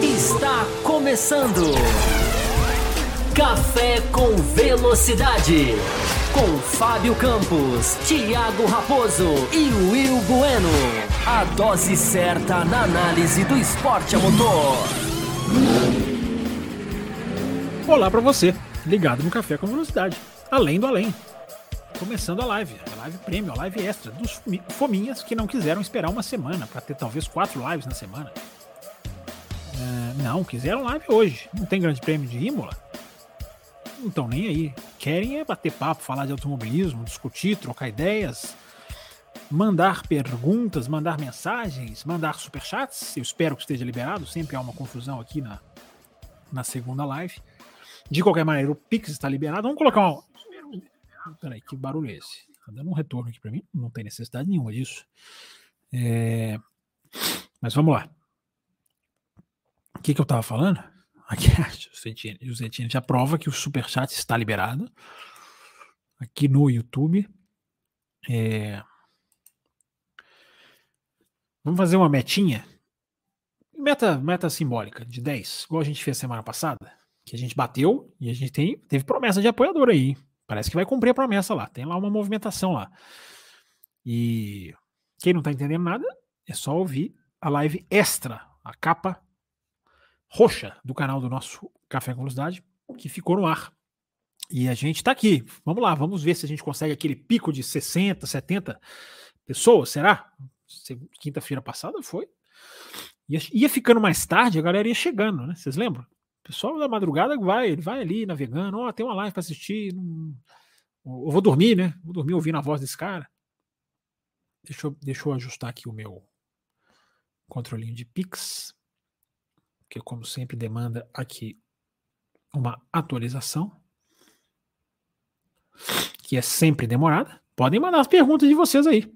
Está começando. Café com Velocidade. Com Fábio Campos, Thiago Raposo e Will Bueno. A dose certa na análise do esporte a motor. Olá para você, ligado no Café com Velocidade. Além do além. Começando a live, a live prêmio, a live extra dos fominhas que não quiseram esperar uma semana para ter talvez quatro lives na semana. É, não, quiseram live hoje. Não tem grande prêmio de Imola? Não estão nem aí. Querem é bater papo, falar de automobilismo, discutir, trocar ideias, mandar perguntas, mandar mensagens, mandar superchats. Eu espero que esteja liberado. Sempre há uma confusão aqui na, na segunda live. De qualquer maneira, o Pix está liberado. Vamos colocar uma. Peraí, que barulho é esse? Tá dando um retorno aqui para mim. Não tem necessidade nenhuma disso. É... Mas vamos lá. O que, que eu estava falando? Aqui, o Zetine já prova que o Superchat está liberado. Aqui no YouTube. É... Vamos fazer uma metinha. Meta, meta simbólica de 10, igual a gente fez semana passada. Que a gente bateu e a gente tem, teve promessa de apoiador aí. Parece que vai cumprir a promessa lá. Tem lá uma movimentação lá. E quem não está entendendo nada, é só ouvir a live extra, a capa roxa do canal do nosso Café com Velocidade, que ficou no ar. E a gente está aqui. Vamos lá, vamos ver se a gente consegue aquele pico de 60, 70 pessoas, será? Quinta-feira passada foi. Ia, ia, ficando mais tarde, a galera ia chegando, né? Vocês lembram? Pessoal da madrugada vai, ele vai ali navegando, ó, oh, tem uma live para assistir. Não... Eu vou dormir, né? Vou dormir ouvindo a voz desse cara. Deixa eu, deixa eu ajustar aqui o meu controlinho de Pix que como sempre demanda aqui uma atualização, que é sempre demorada. Podem mandar as perguntas de vocês aí.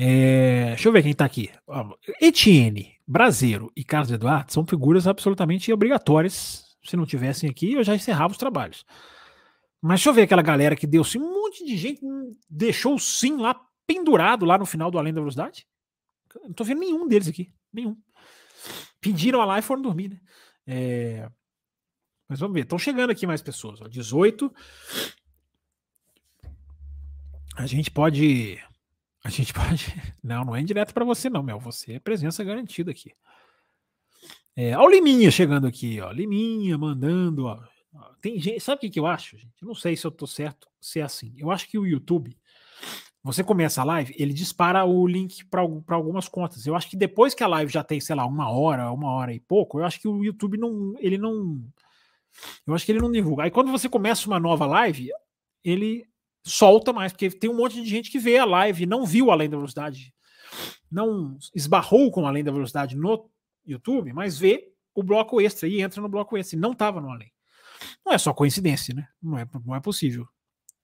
É, deixa eu ver quem está aqui. Etienne, Brasileiro e Carlos Eduardo são figuras absolutamente obrigatórias. Se não tivessem aqui, eu já encerrava os trabalhos. Mas deixa eu ver aquela galera que deu sim, um monte de gente deixou o sim lá pendurado lá no final do Além da Velocidade. Não tô vendo nenhum deles aqui. Nenhum pediram a live e foram dormir, né? É... Mas vamos ver, estão chegando aqui mais pessoas. Ó, 18. A gente pode. A gente pode. Não, não é indireto para você, não, Mel. Você é presença garantida aqui. É, o Liminha chegando aqui, ó. Liminha mandando, ó. Tem gente. Sabe o que, que eu acho, gente? Eu não sei se eu tô certo se é assim. Eu acho que o YouTube você começa a live, ele dispara o link para algumas contas. Eu acho que depois que a live já tem, sei lá, uma hora, uma hora e pouco, eu acho que o YouTube não. Ele não. Eu acho que ele não divulga. Aí quando você começa uma nova live, ele solta mais, porque tem um monte de gente que vê a live, não viu Além da Velocidade, não esbarrou com Além da Velocidade no YouTube, mas vê o bloco extra e entra no bloco extra. E não estava no Além. Não é só coincidência, né? Não é, não é possível.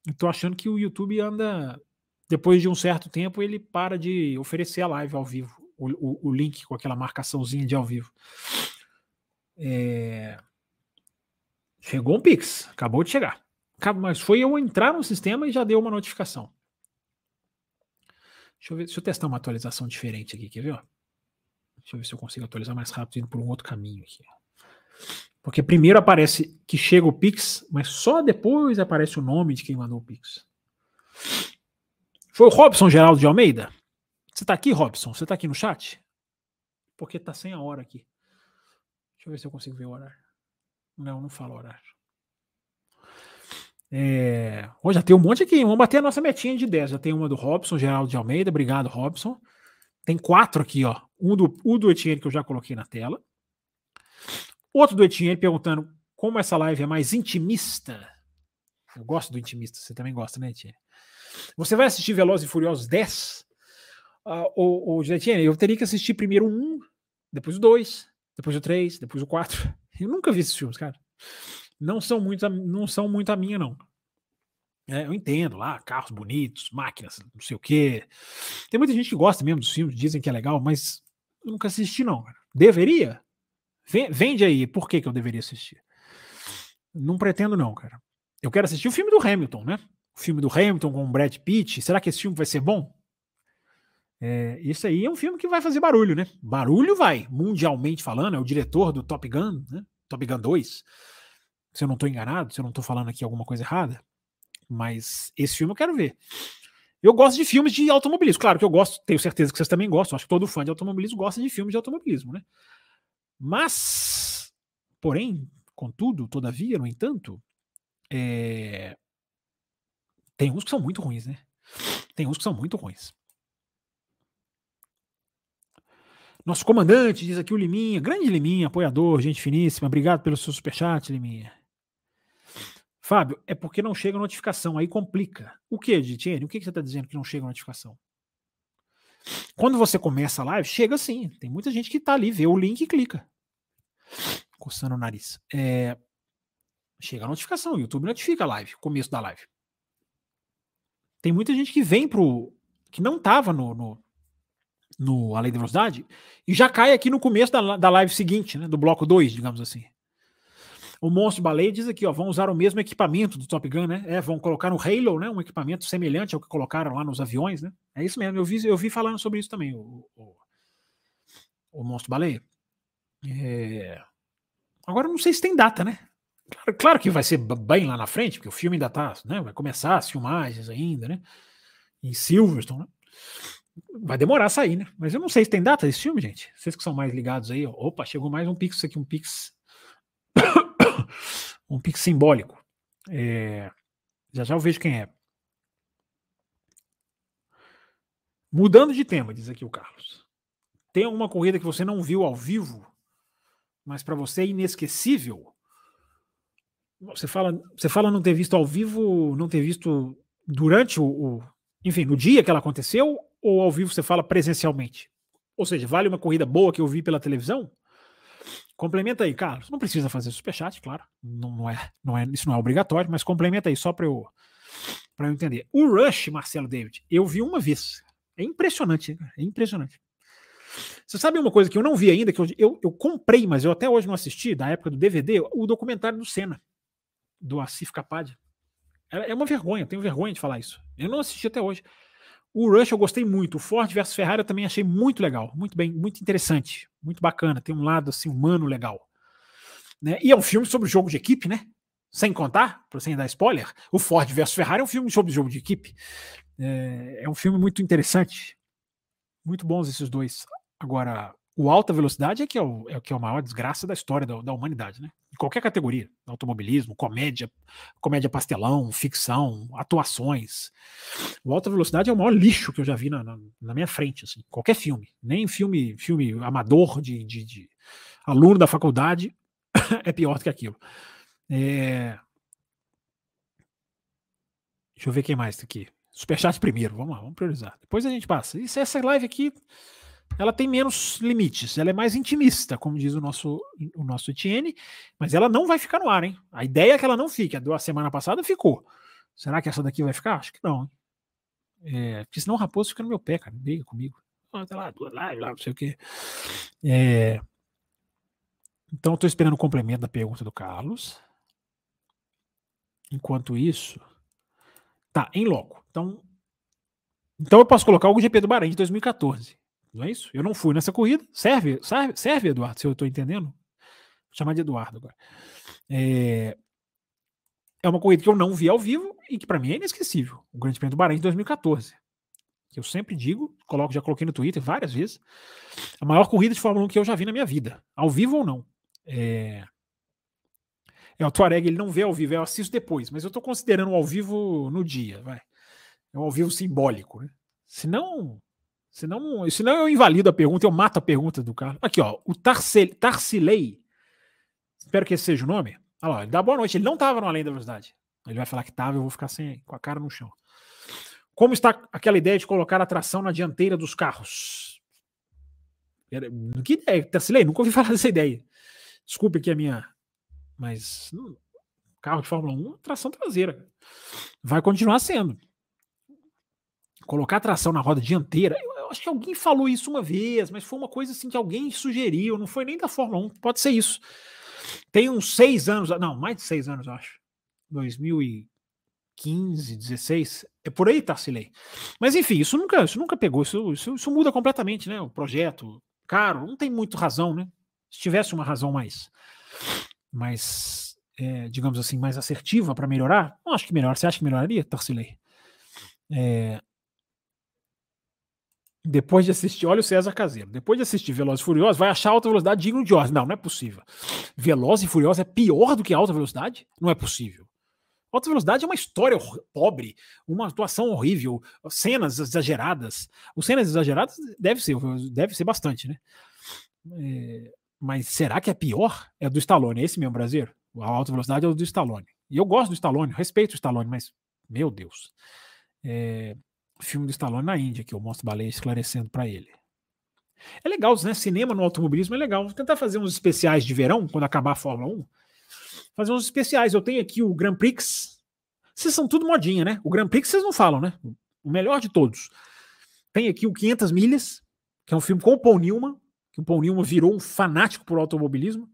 Eu achando que o YouTube anda depois de um certo tempo, ele para de oferecer a live ao vivo, o, o, o link com aquela marcaçãozinha de ao vivo. É... Chegou um Pix, acabou de chegar. Mas foi eu entrar no sistema e já deu uma notificação. Deixa eu ver, deixa eu testar uma atualização diferente aqui, quer ver? Deixa eu ver se eu consigo atualizar mais rápido indo por um outro caminho aqui. Porque primeiro aparece que chega o Pix, mas só depois aparece o nome de quem mandou o Pix. Foi o Robson Geraldo de Almeida? Você tá aqui, Robson? Você tá aqui no chat? Porque tá sem a hora aqui. Deixa eu ver se eu consigo ver o horário. Não, não fala horário. É... Oh, já tem um monte aqui. Vamos bater a nossa metinha de 10. Já tem uma do Robson, Geraldo de Almeida. Obrigado, Robson. Tem quatro aqui, ó. Um do, um do Etienne que eu já coloquei na tela. Outro do Etienne perguntando como essa live é mais intimista. Eu gosto do intimista. Você também gosta, né, Etienne? Você vai assistir Velozes e Furiosos 10? Uh, o, o eu teria que assistir primeiro um, depois o dois, depois o três, depois o quatro. Eu nunca vi esses filmes, cara. Não são muito, não são muito a minha, não. É, eu entendo lá, carros bonitos, máquinas, não sei o quê. Tem muita gente que gosta mesmo dos filmes, dizem que é legal, mas eu nunca assisti, não. Deveria? Vende aí, por que, que eu deveria assistir? Não pretendo, não, cara. Eu quero assistir o filme do Hamilton, né? o filme do Hamilton com o Brad Pitt. Será que esse filme vai ser bom? É, isso aí é um filme que vai fazer barulho, né? Barulho vai, mundialmente falando, é o diretor do Top Gun, né? Top Gun 2. Se eu não estou enganado, se eu não estou falando aqui alguma coisa errada. Mas esse filme eu quero ver. Eu gosto de filmes de automobilismo. Claro que eu gosto, tenho certeza que vocês também gostam. Acho que todo fã de automobilismo gosta de filmes de automobilismo, né? Mas, porém, contudo, todavia, no entanto, é... tem uns que são muito ruins, né? Tem uns que são muito ruins. Nosso comandante, diz aqui o Liminha, grande Liminha, apoiador, gente finíssima, obrigado pelo seu superchat, Liminha. Fábio, é porque não chega notificação, aí complica. O que, Ditiene? O que, que você está dizendo que não chega notificação? Quando você começa a live, chega sim. Tem muita gente que está ali, vê o link e clica. Coçando o nariz. É, chega a notificação, o YouTube notifica a live, começo da live. Tem muita gente que vem pro. que não estava no, no, no Além da Velocidade, e já cai aqui no começo da, da live seguinte, né, do bloco 2, digamos assim. O Monstro Baleia diz aqui, ó, vão usar o mesmo equipamento do Top Gun, né? É, vão colocar no Halo, né? Um equipamento semelhante ao que colocaram lá nos aviões, né? É isso mesmo, eu vi, eu vi falando sobre isso também, o, o, o Monstro Baleia. É... Agora não sei se tem data, né? Claro, claro, que vai ser bem lá na frente, porque o filme ainda tá, né? Vai começar as filmagens ainda, né? Em Silverstone, né? Vai demorar a sair, né? Mas eu não sei se tem data desse filme, gente. Vocês que são mais ligados aí, ó. opa, chegou mais um Pix aqui, um Pix. um Pix simbólico. É... Já já eu vejo quem é. Mudando de tema, diz aqui o Carlos. Tem alguma corrida que você não viu ao vivo, mas para você é inesquecível? Você fala, você fala não ter visto ao vivo, não ter visto durante o, o enfim, no dia que ela aconteceu, ou ao vivo você fala presencialmente? Ou seja, vale uma corrida boa que eu vi pela televisão? Complementa aí, Carlos. Não precisa fazer superchat, claro. Não, não, é, não é, isso não é obrigatório, mas complementa aí só para eu, eu entender. O Rush, Marcelo David, eu vi uma vez. É impressionante, é impressionante. Você sabe uma coisa que eu não vi ainda, que eu, eu, eu, comprei, mas eu até hoje não assisti, da época do DVD, o documentário do Senna, do Asif Kapadia. É, é uma vergonha, tenho vergonha de falar isso. Eu não assisti até hoje. O Rush eu gostei muito. O Ford versus Ferrari eu também achei muito legal, muito bem, muito interessante, muito bacana. Tem um lado assim humano legal. Né? E é um filme sobre jogo de equipe, né? Sem contar, sem dar spoiler, o Ford versus Ferrari é um filme sobre jogo de equipe. É, é um filme muito interessante. Muito bons esses dois. Agora, o alta velocidade é que é o, é, que é a maior desgraça da história da, da humanidade, né? Em qualquer categoria, automobilismo, comédia, comédia pastelão, ficção, atuações. O alta velocidade é o maior lixo que eu já vi na, na, na minha frente, assim. Qualquer filme, nem filme, filme amador de, de, de aluno da faculdade é pior do que aquilo. É... Deixa eu ver quem mais tá aqui. Superchat primeiro, vamos lá, vamos priorizar. Depois a gente passa. Isso, essa live aqui ela tem menos limites, ela é mais intimista, como diz o nosso, o nosso Etienne, mas ela não vai ficar no ar, hein? A ideia é que ela não fique. A da semana passada ficou. Será que essa daqui vai ficar? Acho que não. É, porque senão o Raposo fica no meu pé, cara. Briga comigo. Ah, tá lá, lá, lá, não sei o quê. É, então, estou esperando o complemento da pergunta do Carlos. Enquanto isso. Tá, em loco. Então, então eu posso colocar o GP do Bahrein de 2014. Não é isso? Eu não fui nessa corrida. Serve, serve, serve Eduardo, se eu estou entendendo. Vou chamar de Eduardo agora. É, é uma corrida que eu não vi ao vivo e que para mim é inesquecível. O Grande Prêmio do Bahrein de 2014. Que eu sempre digo, coloco, já coloquei no Twitter várias vezes. A maior corrida de Fórmula 1 que eu já vi na minha vida. Ao vivo ou não. É, é o Tuareg, ele não vê ao vivo, eu assisto depois, mas eu estou considerando ao vivo no dia, vai. É um ao vivo simbólico, né? Senão, Senão, senão eu invalido a pergunta, eu mato a pergunta do cara. Aqui, ó, o Tarcilei, espero que esse seja o nome. Olha lá, ele dá boa noite. Ele não estava no Além da Velocidade. Ele vai falar que estava, eu vou ficar sem, com a cara no chão. Como está aquela ideia de colocar a tração na dianteira dos carros? Que ideia, Tarcilei? Nunca ouvi falar dessa ideia. Desculpe aqui a minha. Mas carro de Fórmula 1, tração traseira. Vai continuar sendo. Colocar tração na roda dianteira, eu acho que alguém falou isso uma vez, mas foi uma coisa assim que alguém sugeriu, não foi nem da Fórmula 1, pode ser isso. Tem uns seis anos, não, mais de seis anos, eu acho. 2000 e 15, 16. É por aí, Tarcilei. Mas enfim, isso nunca, isso nunca pegou. Isso, isso, isso muda completamente, né? O projeto, caro, não tem muito razão, né? Se tivesse uma razão mais, mais é, digamos assim, mais assertiva para melhorar, não acho que melhor. Você acha que melhoraria, Tarcilei? É, depois de assistir, olha o César Caseiro, depois de assistir Velozes e Furiosos, vai achar alta velocidade digno de Oz. Não, não é possível. Velozes e Furiosos é pior do que alta velocidade? Não é possível. Alta velocidade é uma história pobre, uma atuação horrível, cenas exageradas. Os cenas exageradas deve ser, deve ser bastante, né? É, mas será que é pior? É do Stallone, é esse mesmo brasileiro? A alta velocidade é do Stallone. E eu gosto do Stallone, respeito o Stallone, mas, meu Deus. É, filme do Stallone na Índia, que eu mostro baleia esclarecendo para ele. É legal, né? Cinema no automobilismo é legal. Vou tentar fazer uns especiais de verão, quando acabar a Fórmula 1. Fazer uns especiais. Eu tenho aqui o Grand Prix. Vocês são tudo modinha, né? O Grand Prix vocês não falam, né? O melhor de todos. Tem aqui o 500 Milhas, que é um filme com o Paul Newman, que o Paul Newman virou um fanático por automobilismo.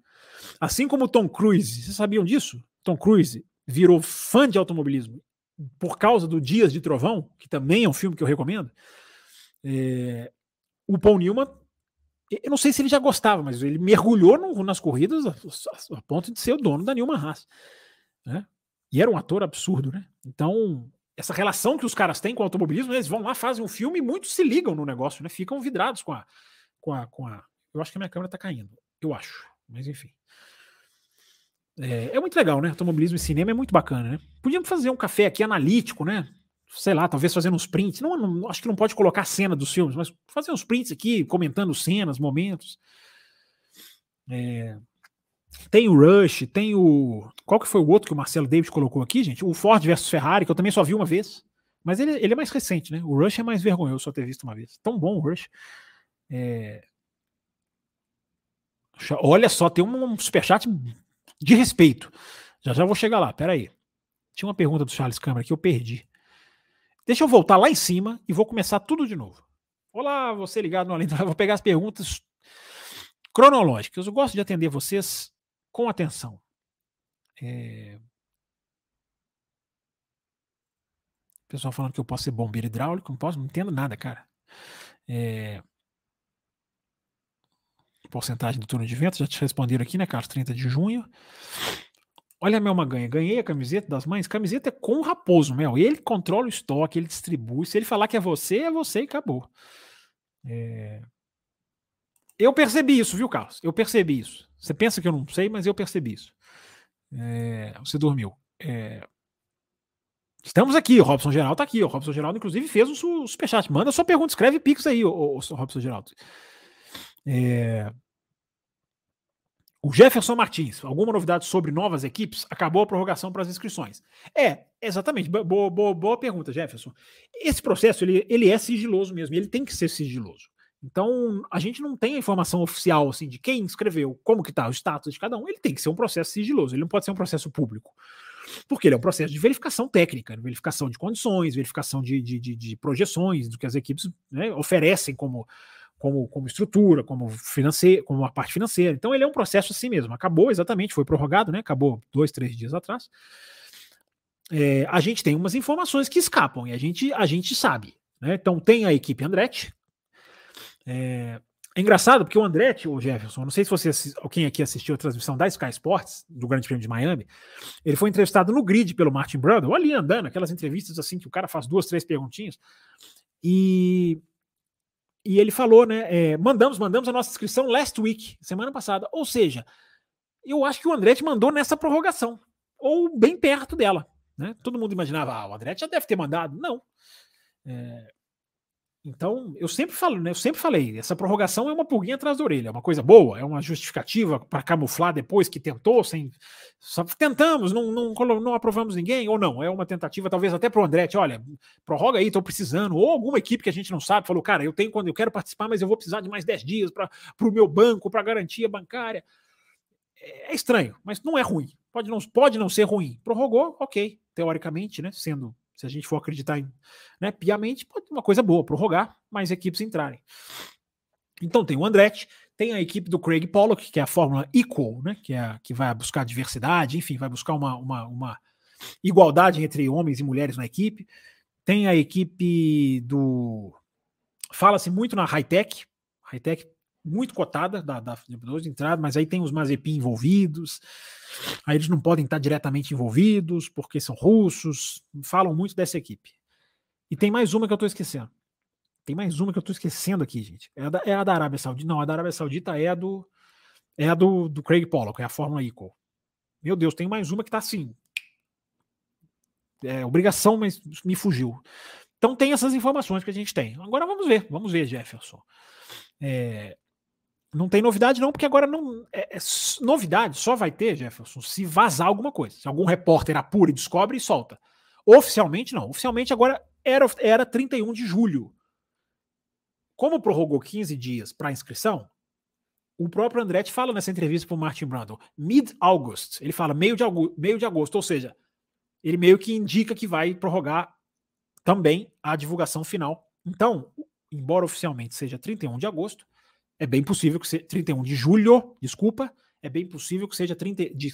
Assim como o Tom Cruise. Vocês sabiam disso? Tom Cruise virou fã de automobilismo por causa do Dias de Trovão, que também é um filme que eu recomendo, é, o Paul Newman, eu não sei se ele já gostava, mas ele mergulhou no, nas corridas a, a, a, ponto de ser o dono da Newman Haas. Né? E era um ator absurdo, né? Então, essa relação que os caras têm com o automobilismo, eles vão lá, fazem um filme e muitos se ligam no negócio, né? Ficam vidrados com a. Com a, com a eu acho que a minha câmera está caindo. Eu acho. Mas enfim. É, é, muito legal, né? Automobilismo e cinema é muito bacana, né? Podíamos fazer um café aqui analítico, né? Sei lá, talvez fazendo uns prints. Não, não, acho que não pode colocar cena dos filmes, mas fazer uns prints aqui, comentando cenas, momentos. É, tem o Rush, tem o. Qual que foi o outro que o Marcelo David colocou aqui, gente? O Ford versus Ferrari, que eu também só vi uma vez. Mas ele, ele é mais recente, né? O Rush é mais vergonhoso só ter visto uma vez. Tão bom o Rush. É... Olha só, tem um superchat de respeito. Já já vou chegar lá, peraí. Tinha uma pergunta do Charles Câmara que eu perdi. Deixa eu voltar lá em cima e vou começar tudo de novo. Olá, você ligado no Além do Vou pegar as perguntas cronológicas. Eu gosto de atender vocês com atenção. É... Pessoal falando que eu posso ser bombeiro hidráulico, não posso, não entendo nada, cara. É... Porcentagem do turno de vento, já te responderam aqui, né, Carlos? 30 de junho. Olha a Mel ganha. Ganhei a camiseta das mães. Camiseta é com o Raposo, Mel. Ele controla o estoque, ele distribui. Se ele falar que é você, é você e acabou. É... Eu percebi isso, viu, Carlos? Eu percebi isso. Você pensa que eu não sei, mas eu percebi isso. É... Você dormiu. É... Estamos aqui, o Robson Geraldo está aqui. O Robson Geraldo, inclusive, fez um superchat. Manda sua pergunta, escreve Pix aí, o Robson Geraldo. É... O Jefferson Martins, alguma novidade sobre novas equipes? Acabou a prorrogação para as inscrições. É, exatamente. Boa, boa, boa pergunta, Jefferson. Esse processo ele, ele é sigiloso mesmo, ele tem que ser sigiloso. Então, a gente não tem a informação oficial assim de quem escreveu, como que está o status de cada um. Ele tem que ser um processo sigiloso, ele não pode ser um processo público. Porque ele é um processo de verificação técnica, verificação de condições, verificação de, de, de, de projeções do que as equipes né, oferecem como como, como estrutura, como financeiro, como a parte financeira. Então ele é um processo assim mesmo. Acabou exatamente, foi prorrogado, né? Acabou dois, três dias atrás. É, a gente tem umas informações que escapam e a gente, a gente sabe. Né? Então tem a equipe Andretti. É, é engraçado porque o Andretti, o Jefferson, não sei se você quem aqui assistiu a transmissão da Sky Sports, do Grande Prêmio de Miami, ele foi entrevistado no grid pelo Martin Brundle, ali andando, aquelas entrevistas assim que o cara faz duas, três perguntinhas. E e ele falou, né? É, mandamos, mandamos a nossa inscrição last week, semana passada. Ou seja, eu acho que o Andretti mandou nessa prorrogação, ou bem perto dela. Né? Todo mundo imaginava, ah, o Andretti já deve ter mandado. Não. É, então, eu sempre falo, né? Eu sempre falei, essa prorrogação é uma pulguinha atrás da orelha, é uma coisa boa, é uma justificativa para camuflar depois que tentou, sem. Só tentamos, não, não, não aprovamos ninguém, ou não, é uma tentativa, talvez até para o Andretti, olha, prorroga aí, estou precisando, ou alguma equipe que a gente não sabe, falou, cara, eu tenho quando eu quero participar, mas eu vou precisar de mais 10 dias para o meu banco, para garantia bancária. É, é estranho, mas não é ruim. Pode não, pode não ser ruim. Prorrogou, ok, teoricamente, né? Sendo se a gente for acreditar em, né, piamente, pode uma coisa boa, prorrogar, mais equipes entrarem. Então tem o Andretti, tem a equipe do Craig Pollock, que é a fórmula Equal, né, que, é que vai buscar diversidade, enfim, vai buscar uma, uma, uma igualdade entre homens e mulheres na equipe. Tem a equipe do. Fala-se muito na high-tech, high-tech muito cotada da, da de entrada, mas aí tem os Mazepin envolvidos. Aí eles não podem estar diretamente envolvidos porque são russos. Falam muito dessa equipe. E tem mais uma que eu estou esquecendo. Tem mais uma que eu estou esquecendo aqui, gente. É a, da, é a da Arábia Saudita. Não, a da Arábia Saudita é a do. É a do, do Craig Pollock, é a Fórmula Equal. Meu Deus, tem mais uma que está assim. É obrigação, mas me fugiu. Então tem essas informações que a gente tem. Agora vamos ver, vamos ver, Jefferson. É, não tem novidade, não, porque agora não. É, é, novidade só vai ter, Jefferson, se vazar alguma coisa. Se algum repórter apura e descobre e solta. Oficialmente, não. Oficialmente, agora era, era 31 de julho. Como prorrogou 15 dias para inscrição, o próprio Andretti fala nessa entrevista para o Martin Brundle, mid-August. Ele fala meio de, meio de agosto, ou seja, ele meio que indica que vai prorrogar também a divulgação final. Então, embora oficialmente seja 31 de agosto, é bem possível que seja 31 de julho, desculpa, é bem possível que seja 30 de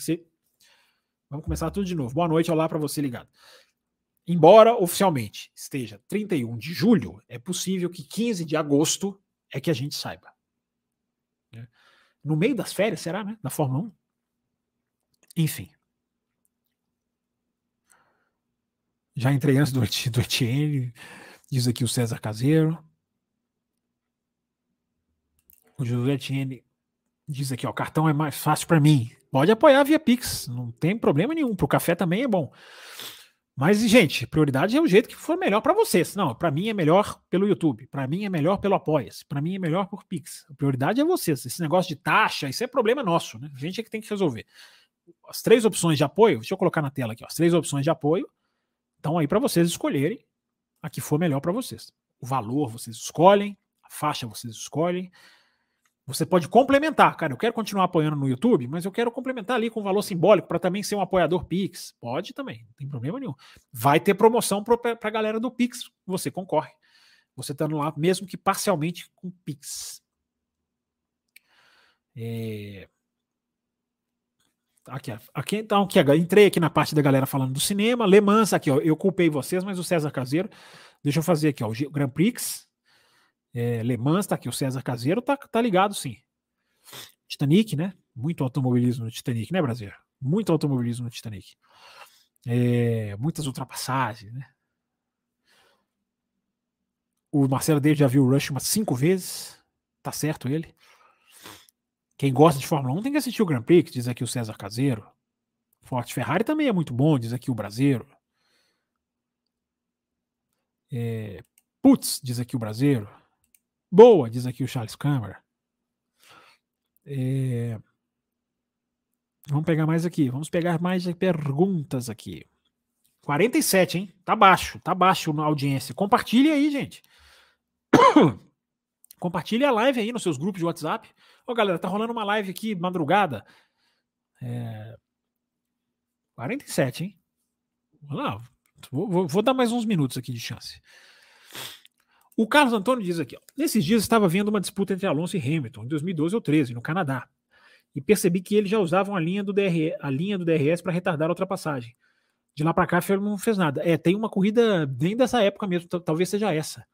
Vamos começar tudo de novo. Boa noite, olá para você ligado. Embora oficialmente esteja 31 de julho, é possível que 15 de agosto é que a gente saiba. Né? No meio das férias, será, né? Da Fórmula 1? Enfim. Já entrei antes do, do Etienne, diz aqui o César Caseiro. O José Etienne diz aqui, ó, cartão é mais fácil para mim. Pode apoiar via Pix, não tem problema nenhum. Para o café também é bom. Mas, gente, prioridade é o jeito que for melhor para vocês. Não, para mim é melhor pelo YouTube, para mim é melhor pelo Apoia-se, para mim é melhor por Pix. A prioridade é vocês. Esse negócio de taxa, isso é problema nosso, né? A gente é que tem que resolver. As três opções de apoio, deixa eu colocar na tela aqui, ó, as três opções de apoio estão aí para vocês escolherem a que for melhor para vocês. O valor vocês escolhem, a faixa vocês escolhem, você pode complementar, cara. Eu quero continuar apoiando no YouTube, mas eu quero complementar ali com valor simbólico para também ser um apoiador Pix. Pode também, não tem problema nenhum. Vai ter promoção para a galera do Pix. Você concorre. Você estando lá, mesmo que parcialmente com Pix. É... Aqui, aqui, então, aqui, entrei aqui na parte da galera falando do cinema. Le Mans, aqui, ó, eu culpei vocês, mas o César Caseiro. Deixa eu fazer aqui, ó, o Grand Prix é, Le Mans, tá aqui, o César Caseiro tá, tá ligado sim. Titanic, né? Muito automobilismo no Titanic, né, Brasil? Muito automobilismo no Titanic. É, muitas ultrapassagens, né? O Marcelo David já viu o Rush umas cinco vezes. Tá certo ele. Quem gosta de Fórmula 1 tem que assistir o Grand Prix, diz aqui o César Caseiro. Forte Ferrari também é muito bom, diz aqui o Brasileiro. É, putz, diz aqui o Brasileiro. Boa, diz aqui o Charles Câmara. É... Vamos pegar mais aqui. Vamos pegar mais perguntas aqui. 47, hein? Tá baixo, tá baixo na audiência. Compartilhe aí, gente. Compartilhe a live aí nos seus grupos de WhatsApp. Ô, galera, tá rolando uma live aqui madrugada. É... 47, hein? Vamos lá. Vou, vou, vou dar mais uns minutos aqui de chance. O Carlos Antônio diz aqui: ó, nesses dias estava vendo uma disputa entre Alonso e Hamilton, em 2012 ou 13, no Canadá, e percebi que eles já usavam a linha do, a linha do DRS para retardar a ultrapassagem. De lá para cá, a não fez nada. É, tem uma corrida bem dessa época mesmo, talvez seja essa.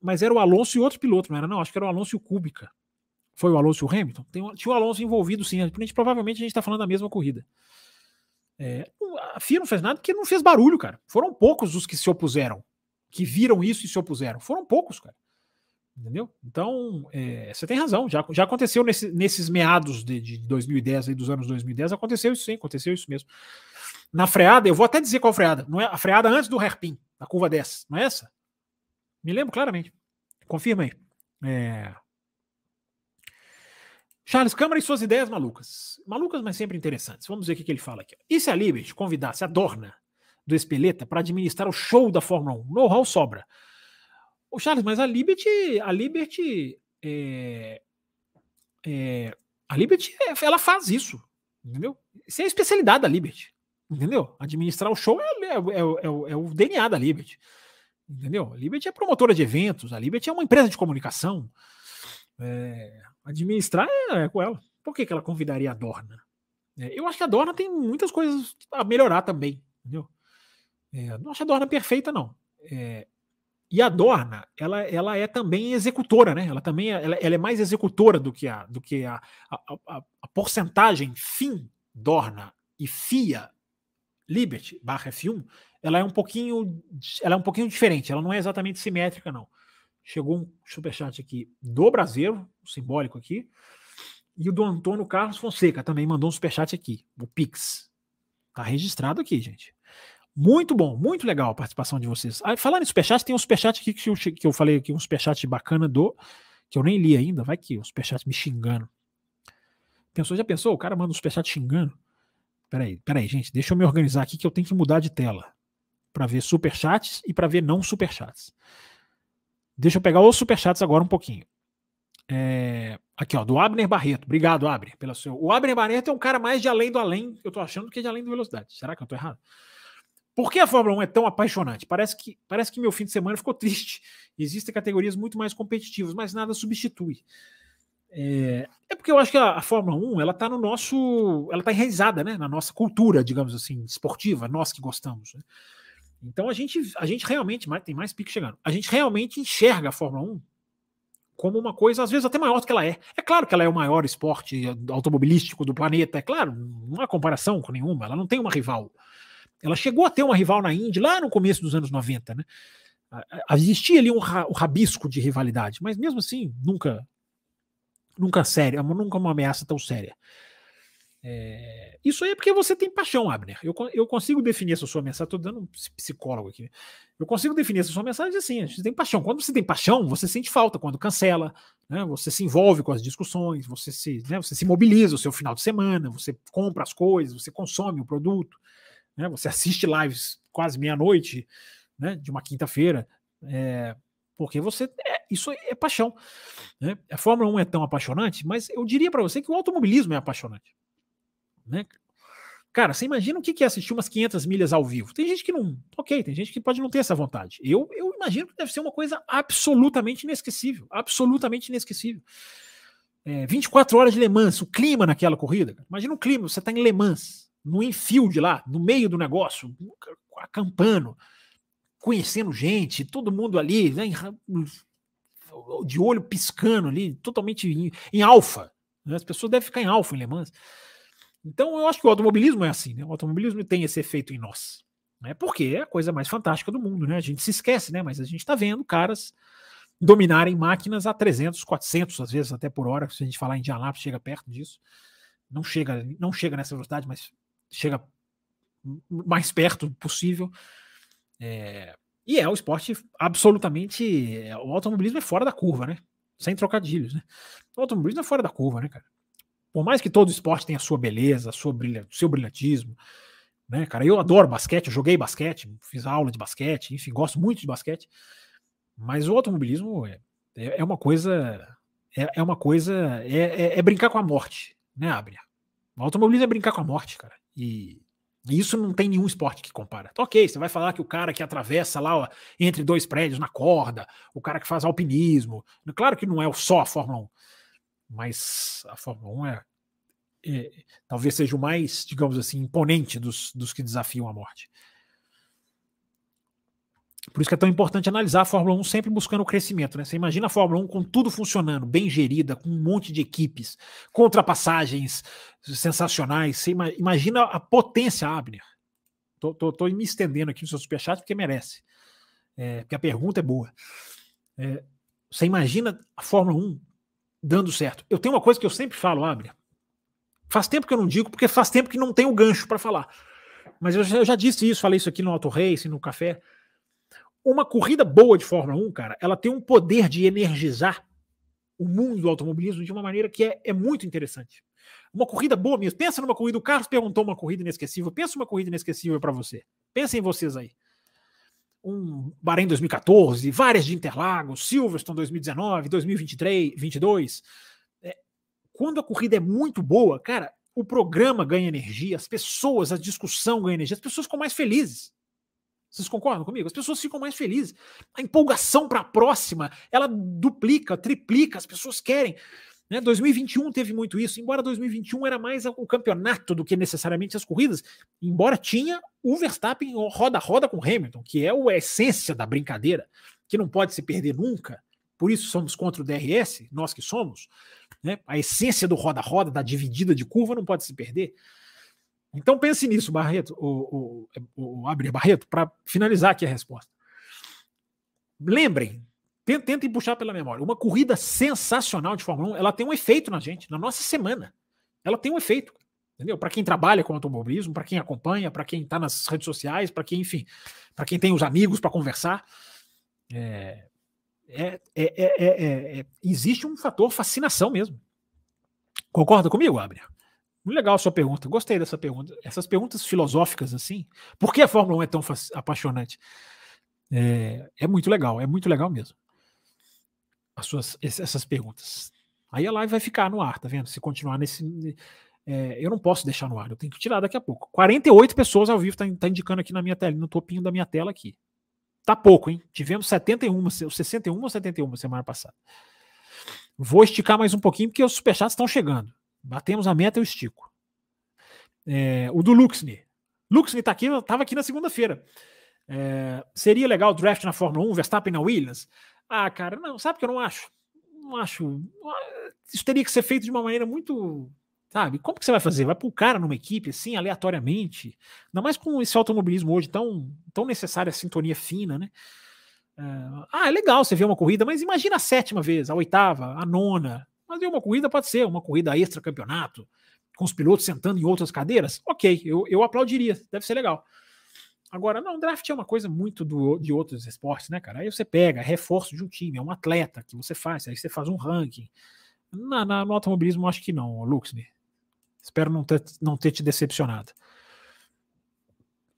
Mas era o Alonso e outro piloto, não era? Não, acho que era o Alonso e o Kubica. Foi o Alonso e o Hamilton? Tem, tinha o Alonso envolvido, sim. A gente, provavelmente a gente está falando da mesma corrida. É, a FIA não fez nada porque não fez barulho, cara. Foram poucos os que se opuseram que viram isso e se opuseram. Foram poucos, cara. Entendeu? Então, é, você tem razão. Já, já aconteceu nesse, nesses meados de, de 2010, aí, dos anos 2010, aconteceu isso sim, aconteceu isso mesmo. Na freada, eu vou até dizer qual freada. Não é a freada antes do hairpin, da curva 10. Não é essa? Me lembro claramente. Confirma aí. É... Charles Câmara e suas ideias malucas. Malucas, mas sempre interessantes. Vamos ver o que, que ele fala aqui. E se a Liberty convidasse a Dorna do Espeleta para administrar o show da Fórmula 1. Know-how sobra. O Charles, mas a Liberty, a Liberty, é, é, a Liberty, é, ela faz isso, entendeu? Isso é a especialidade da Liberty, entendeu? Administrar o show é, é, é, é o DNA da Liberty, entendeu? A Liberty é promotora de eventos, a Liberty é uma empresa de comunicação. administrar é, com ela. Por que, que ela convidaria a Dorna? eu acho que a Dorna tem muitas coisas a melhorar também Entendeu? É, não acho a Dorna perfeita, não. É, e a Dorna, ela, ela é também executora, né? Ela também é, ela, ela é mais executora do que a, do que a, a, a, a porcentagem FIM Dorna e FIA Liberty barra F1, ela é um pouquinho, ela é um pouquinho diferente. Ela não é exatamente simétrica, não. Chegou um superchat aqui do Brasileiro, simbólico aqui, e o do Antônio Carlos Fonseca também mandou um superchat aqui, o Pix. Tá registrado aqui, gente. Muito bom, muito legal a participação de vocês. Ah, falando em superchat, tem um superchat aqui que eu, que eu falei aqui, um superchat bacana do. que eu nem li ainda, vai que o um superchat me xingando. Pensou, já pensou? O cara manda um superchat xingando. Peraí, peraí, gente, deixa eu me organizar aqui que eu tenho que mudar de tela para ver superchats e para ver não superchats. Deixa eu pegar os superchats agora um pouquinho. É, aqui, ó, do Abner Barreto. Obrigado, Abner, pela seu. O Abner Barreto é um cara mais de além do além, eu tô achando, que de além do velocidade. Será que eu tô errado? Por que a Fórmula 1 é tão apaixonante? Parece que, parece que meu fim de semana ficou triste. Existem categorias muito mais competitivas, mas nada substitui. É, é porque eu acho que a, a, Fórmula 1 ela está no nosso. Ela está enraizada né, na nossa cultura, digamos assim, esportiva, nós que gostamos. Né? Então a gente, a gente realmente, tem mais pique chegando, a gente realmente enxerga a Fórmula 1 como uma coisa, às vezes, até maior do que ela é. É claro que ela é o maior esporte automobilístico do planeta, é claro, não há comparação com nenhuma, ela não tem uma rival. Ela chegou a ter uma rival na Indy lá no começo dos anos 90, né? Existia ali um, rabisco de rivalidade, mas mesmo assim, nunca, nunca séria, nunca uma ameaça tão séria. É, isso aí é porque você tem paixão, Abner. Eu, eu consigo definir essa sua mensagem. Estou dando um psicólogo aqui. Eu consigo definir essa sua mensagem assim: você tem paixão. Quando você tem paixão, você sente falta. Quando cancela, né, você se envolve com as discussões, você se, né, você se mobiliza o seu final de semana, você compra as coisas, você consome o produto, né, você assiste lives quase meia-noite né, de uma quinta-feira. É, porque você. É, isso é paixão. Né? A Fórmula 1 é tão apaixonante, mas eu diria para você que o automobilismo é apaixonante. Né? Cara, você imagina o que é assistir umas 500 milhas ao vivo? Tem gente que não. Ok, tem gente que pode não ter essa vontade. Eu, eu imagino que deve ser uma coisa absolutamente inesquecível. Absolutamente inesquecível. É, 24 horas de Le Mans, o clima naquela corrida. Imagina o clima, você está em Le Mans, no infield lá, no meio do negócio, acampando, conhecendo gente, todo mundo ali, né, de olho piscando ali, totalmente em, em alfa. Né? As pessoas devem ficar em alfa em Le Mans. Então eu acho que o automobilismo é assim, né? O automobilismo tem esse efeito em nós. Né? Porque é a coisa mais fantástica do mundo, né? A gente se esquece, né? Mas a gente está vendo caras dominarem máquinas a 300, 400, às vezes até por hora. Se a gente falar em Indianápolis, chega perto disso. Não chega, não chega nessa velocidade, mas chega mais perto possível. É, e é o esporte absolutamente. O automobilismo é fora da curva, né? Sem trocadilhos, né? O automobilismo é fora da curva, né, cara? Por mais que todo esporte tenha a sua beleza, a sua brilha, seu brilhantismo, né, cara? Eu adoro basquete, eu joguei basquete, fiz aula de basquete, enfim, gosto muito de basquete. Mas o automobilismo é, é, é uma coisa. É, é uma coisa. É, é, é, brincar com a morte, né, Abner? O automobilismo é brincar com a morte, cara. E, isso não tem nenhum esporte que compara. Então, ok, você vai falar que o cara que atravessa lá ó, entre dois prédios na corda, o cara que faz alpinismo. Claro que não é só a Fórmula 1 mas a Fórmula 1 é, é, talvez seja o mais, digamos assim, imponente dos, dos que desafiam a morte. Por isso que é tão importante analisar a Fórmula 1 sempre buscando o crescimento. Né? Você imagina a Fórmula 1 com tudo funcionando, bem gerida, com um monte de equipes, com ultrapassagens sensacionais. Você imagina a potência, Abner. Tô, tô, tô me estendendo aqui no seu superchat porque merece. É, porque a pergunta é boa. É, você imagina a Fórmula 1 dando certo. Eu tenho uma coisa que eu sempre falo, abre. Faz tempo que eu não digo, porque faz tempo que não tenho gancho para falar. Mas eu já, eu já, disse isso, falei isso aqui no Auto Race, no café. Uma corrida boa de Fórmula 1, cara, ela tem um poder de energizar o mundo do automobilismo de uma maneira que é, é muito interessante. Uma corrida boa mesmo. Pensa numa corrida, o Carlos perguntou uma corrida inesquecível. Pensa uma corrida inesquecível para você. Pensem vocês aí um Bahrein 2014, várias de Interlagos, Silverstone 2019, 2023, 22. É, quando a corrida é muito boa, cara, o programa ganha energia, as pessoas, a discussão ganha energia, as pessoas ficam mais felizes. Vocês concordam comigo? As pessoas ficam mais felizes. A empolgação para a próxima, ela duplica, triplica, as pessoas querem. Né? 2021 teve muito isso, embora 2021 era mais o campeonato do que necessariamente as corridas, embora tinha o Verstappen roda a roda com Hamilton, que é a essência da brincadeira, que não pode se perder nunca. Por isso somos contra o DRS, nós que somos. Né? A essência do roda a roda, da dividida de curva, não pode se perder. Então pense nisso, Barreto, o, o, o Barreto, para finalizar aqui a resposta. Lembrem, Tentem puxar pela memória. Uma corrida sensacional de Fórmula 1, ela tem um efeito na gente, na nossa semana. Ela tem um efeito. Entendeu? Para quem trabalha com automobilismo, para quem acompanha, para quem está nas redes sociais, para quem, enfim, para quem tem os amigos para conversar. É, é, é, é, existe um fator fascinação mesmo. Concorda comigo, Gabriel? Legal a sua pergunta. Gostei dessa pergunta. Essas perguntas filosóficas assim. Por que a Fórmula 1 é tão apaixonante? É, é muito legal, é muito legal mesmo as suas, essas perguntas. Aí a live vai ficar no ar, tá vendo? Se continuar nesse. É, eu não posso deixar no ar, eu tenho que tirar daqui a pouco. 48 pessoas ao vivo, tá, tá indicando aqui na minha tela, no topinho da minha tela aqui. Tá pouco, hein? Tivemos 71, 61 ou 71 semana passada. Vou esticar mais um pouquinho, porque os superchats estão chegando. Batemos a meta, eu estico. É, o do Luxney. Luxney tá aqui, tava aqui na segunda-feira. É, seria legal o draft na Fórmula 1, Verstappen na Williams? Ah, cara, não, sabe que eu não acho? Não acho. Isso teria que ser feito de uma maneira muito. Sabe? Como que você vai fazer? Vai pôr o cara numa equipe assim, aleatoriamente? Ainda mais com esse automobilismo hoje tão, tão necessária a sintonia fina, né? Uh, ah, é legal você ver uma corrida, mas imagina a sétima vez, a oitava, a nona. Mas uma corrida pode ser uma corrida extra campeonato, com os pilotos sentando em outras cadeiras. Ok, eu, eu aplaudiria, deve ser legal. Agora, não, draft é uma coisa muito do, de outros esportes, né, cara? Aí você pega, é reforço de um time, é um atleta que você faz, aí você faz um ranking. Na, na, no automobilismo, acho que não, Luxney. Espero não ter, não ter te decepcionado.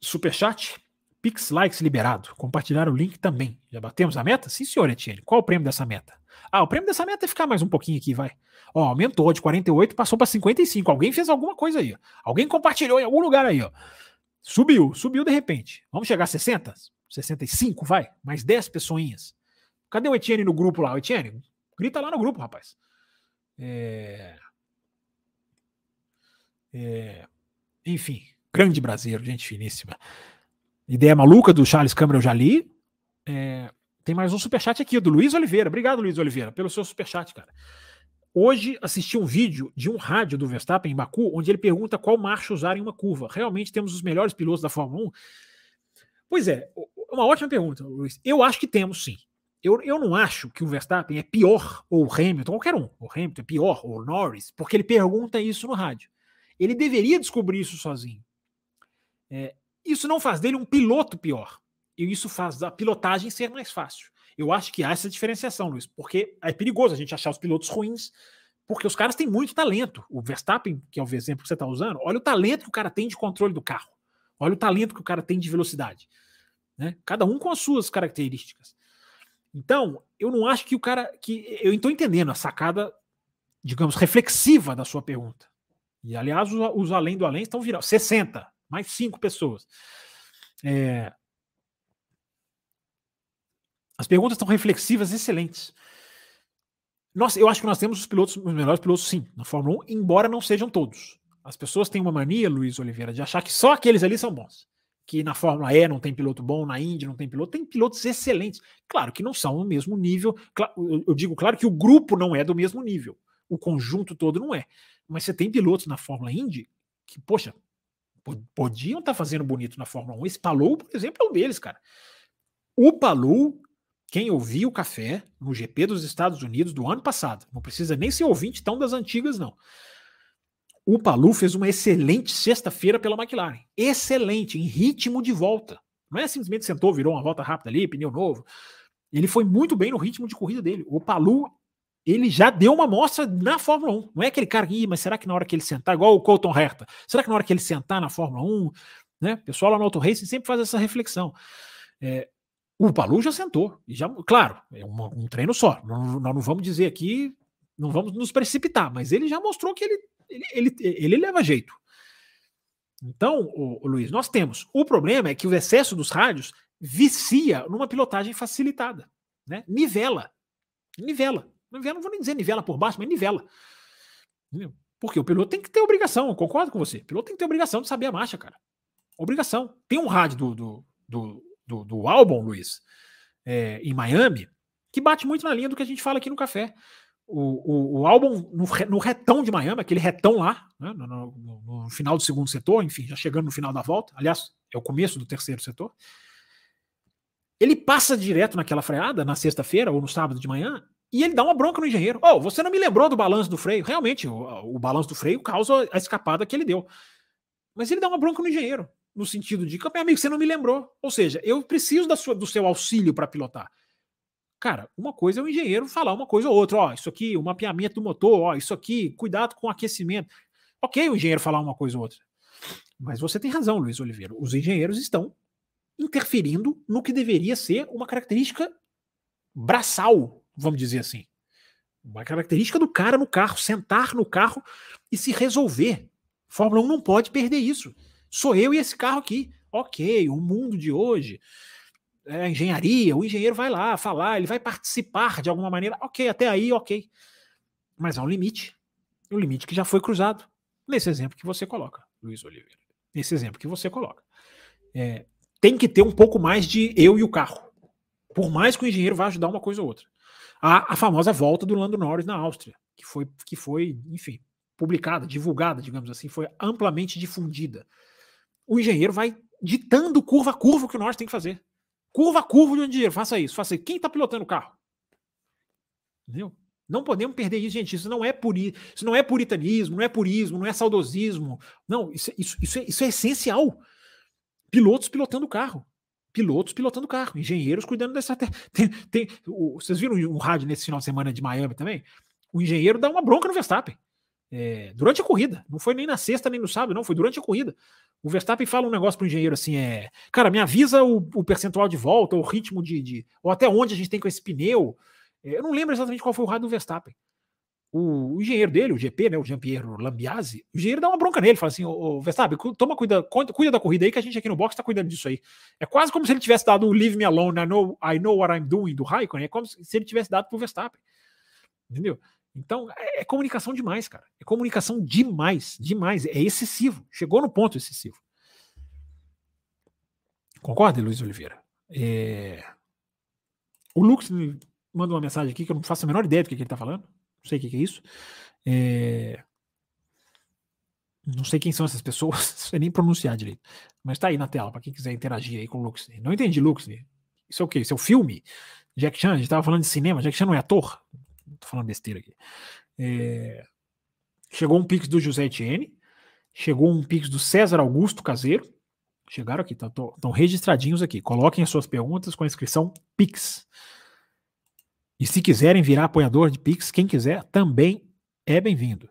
Superchat, Pix Likes liberado. Compartilhar o link também. Já batemos a meta? Sim, senhor Etienne. Qual o prêmio dessa meta? Ah, o prêmio dessa meta é ficar mais um pouquinho aqui, vai. Ó, aumentou de 48, passou para 55. Alguém fez alguma coisa aí. Alguém compartilhou em algum lugar aí, ó. Subiu, subiu de repente. Vamos chegar a 60? 65, vai? Mais 10 pessoinhas. Cadê o Etienne no grupo lá? O Etienne, grita lá no grupo, rapaz. É... É... Enfim, grande brasileiro, gente finíssima. Ideia maluca do Charles Câmara eu já li. É... Tem mais um superchat aqui, do Luiz Oliveira. Obrigado, Luiz Oliveira, pelo seu superchat, cara. Hoje assisti um vídeo de um rádio do Verstappen em Baku, onde ele pergunta qual marcha usar em uma curva. Realmente temos os melhores pilotos da Fórmula 1? Pois é, uma ótima pergunta, Luiz. Eu acho que temos sim. Eu, eu não acho que o Verstappen é pior, ou o Hamilton, qualquer um. O Hamilton é pior, ou o Norris, porque ele pergunta isso no rádio. Ele deveria descobrir isso sozinho. É, isso não faz dele um piloto pior. E isso faz a pilotagem ser mais fácil. Eu acho que há essa diferenciação, Luiz, porque é perigoso a gente achar os pilotos ruins, porque os caras têm muito talento. O Verstappen, que é o exemplo que você está usando, olha o talento que o cara tem de controle do carro. Olha o talento que o cara tem de velocidade. Né? Cada um com as suas características. Então, eu não acho que o cara. que Eu estou entendendo a sacada, digamos, reflexiva da sua pergunta. E, aliás, os, os além do além estão virando 60, mais 5 pessoas. É, as perguntas estão reflexivas, excelentes. Nós, eu acho que nós temos os pilotos, os melhores pilotos, sim, na Fórmula 1, embora não sejam todos. As pessoas têm uma mania, Luiz Oliveira, de achar que só aqueles ali são bons. Que na Fórmula E não tem piloto bom, na Indy não tem piloto, tem pilotos excelentes. Claro que não são no mesmo nível. Eu digo, claro que o grupo não é do mesmo nível. O conjunto todo não é. Mas você tem pilotos na Fórmula Indy que, poxa, podiam estar tá fazendo bonito na Fórmula 1. Esse Palou, por exemplo, é um deles, cara. O Palou quem ouviu o café no GP dos Estados Unidos do ano passado, não precisa nem ser ouvinte tão das antigas, não. O Palu fez uma excelente sexta-feira pela McLaren. Excelente, em ritmo de volta. Não é simplesmente sentou, virou uma volta rápida ali, pneu novo. Ele foi muito bem no ritmo de corrida dele. O Palu, ele já deu uma mostra na Fórmula 1. Não é aquele cara que, mas será que na hora que ele sentar, igual o Colton Herta, será que na hora que ele sentar na Fórmula 1, né? O pessoal lá no Auto Racing sempre faz essa reflexão. É, o Palu já sentou. E já, claro, é um, um treino só. Nós não vamos dizer aqui, não vamos nos precipitar, mas ele já mostrou que ele, ele, ele, ele leva jeito. Então, o, o Luiz, nós temos. O problema é que o excesso dos rádios vicia numa pilotagem facilitada. Né? Nivela. Nivela. Nivela, não vou nem dizer nivela por baixo, mas nivela. Porque o piloto tem que ter obrigação, concordo com você. O piloto tem que ter obrigação de saber a marcha, cara. Obrigação. Tem um rádio do, do, do, do, do álbum, Luiz, é, em Miami, que bate muito na linha do que a gente fala aqui no café. O, o, o álbum no, no, retão de Miami, aquele retão lá, né, no, no, no, final do segundo setor, enfim, já chegando no final da volta, aliás, é o começo do terceiro setor. Ele passa direto naquela freada na sexta-feira ou no sábado de manhã e ele dá uma bronca no engenheiro. Oh, você não me lembrou do balanço do freio? Realmente, o, o balanço do freio causa a escapada que ele deu. Mas ele dá uma bronca no engenheiro, no sentido de, meu amigo, você não me lembrou. Ou seja, eu preciso sua, do seu auxílio para pilotar. Cara, uma coisa é o engenheiro falar uma coisa ou outra, ó, isso aqui, o mapeamento do motor, ó, isso aqui, cuidado com o aquecimento. Ok, o engenheiro falar uma coisa ou outra. Mas você tem razão, Luiz Oliveira. Os engenheiros estão interferindo no que deveria ser uma característica braçal, vamos dizer assim. Uma característica do cara no carro, sentar no carro e se resolver. Fórmula 1 não pode perder isso. Sou eu e esse carro aqui. Ok, o mundo de hoje, é, engenharia, o engenheiro vai lá falar, ele vai participar de alguma maneira. Ok, até aí, ok. Mas há um limite. Um limite que já foi cruzado. Nesse exemplo que você coloca, Luiz Oliveira. Nesse exemplo que você coloca. É, tem que ter um pouco mais de eu e o carro. Por mais que o engenheiro vá ajudar uma coisa ou outra. A, a famosa volta do Lando Norris na Áustria, que foi, que foi, enfim, publicada, divulgada, digamos assim, foi amplamente difundida. O engenheiro vai ditando curva a curva o que o Norris tem que fazer. Curva a curva de engenheiro, faça isso, faça isso. Quem está pilotando o carro? Entendeu? Não podemos perder isso, gente. Isso não é puri, isso não é puritanismo, não é purismo, não é saudosismo. Não, isso, isso, isso, é, isso é essencial pilotos pilotando o carro. Pilotos pilotando o carro, engenheiros cuidando dessa. Tem, tem, o, vocês viram um rádio nesse final de semana de Miami também? O engenheiro dá uma bronca no Verstappen. É, durante a corrida. Não foi nem na sexta nem no sábado, não, foi durante a corrida. O Verstappen fala um negócio pro engenheiro assim: é. Cara, me avisa o, o percentual de volta, o ritmo de, de, ou até onde a gente tem com esse pneu. É, eu não lembro exatamente qual foi o rádio do Verstappen o, o, engenheiro dele, o GP, né, o Jean-Pierre Lambiase, o engenheiro dá uma bronca nele, fala assim, ô Verstappen, toma cuida, cuida da corrida aí que a gente aqui no box está cuidando disso aí. É quase como se ele tivesse dado o Leave Me Alone, I know, I know what I'm doing do Raikkonen, é como se ele tivesse dado pro Verstappen. Entendeu? Então, é, é comunicação demais, cara. É comunicação demais, demais. É excessivo. Chegou no ponto excessivo. Concorda, Luiz Oliveira? É... O Lux me manda uma mensagem aqui que eu não faço a menor ideia do que, ele está falando não sei o que, é isso. É... Não sei quem são essas pessoas, não sei nem pronunciar direito. Mas tá aí na tela, para quem quiser interagir aí com o Lux. Não entendi, Lux. Isso é o quê? Isso é o filme? Jack Chan, a gente tava falando de cinema, Jack Chan não é ator? Tô falando besteira aqui. É... Chegou um pix do José Etienne, chegou um pix do César Augusto Caseiro. Chegaram aqui, estão registradinhos aqui. Coloquem as suas perguntas com a inscrição Pix. E se quiserem virar apoiador de Pix, quem quiser também é bem-vindo.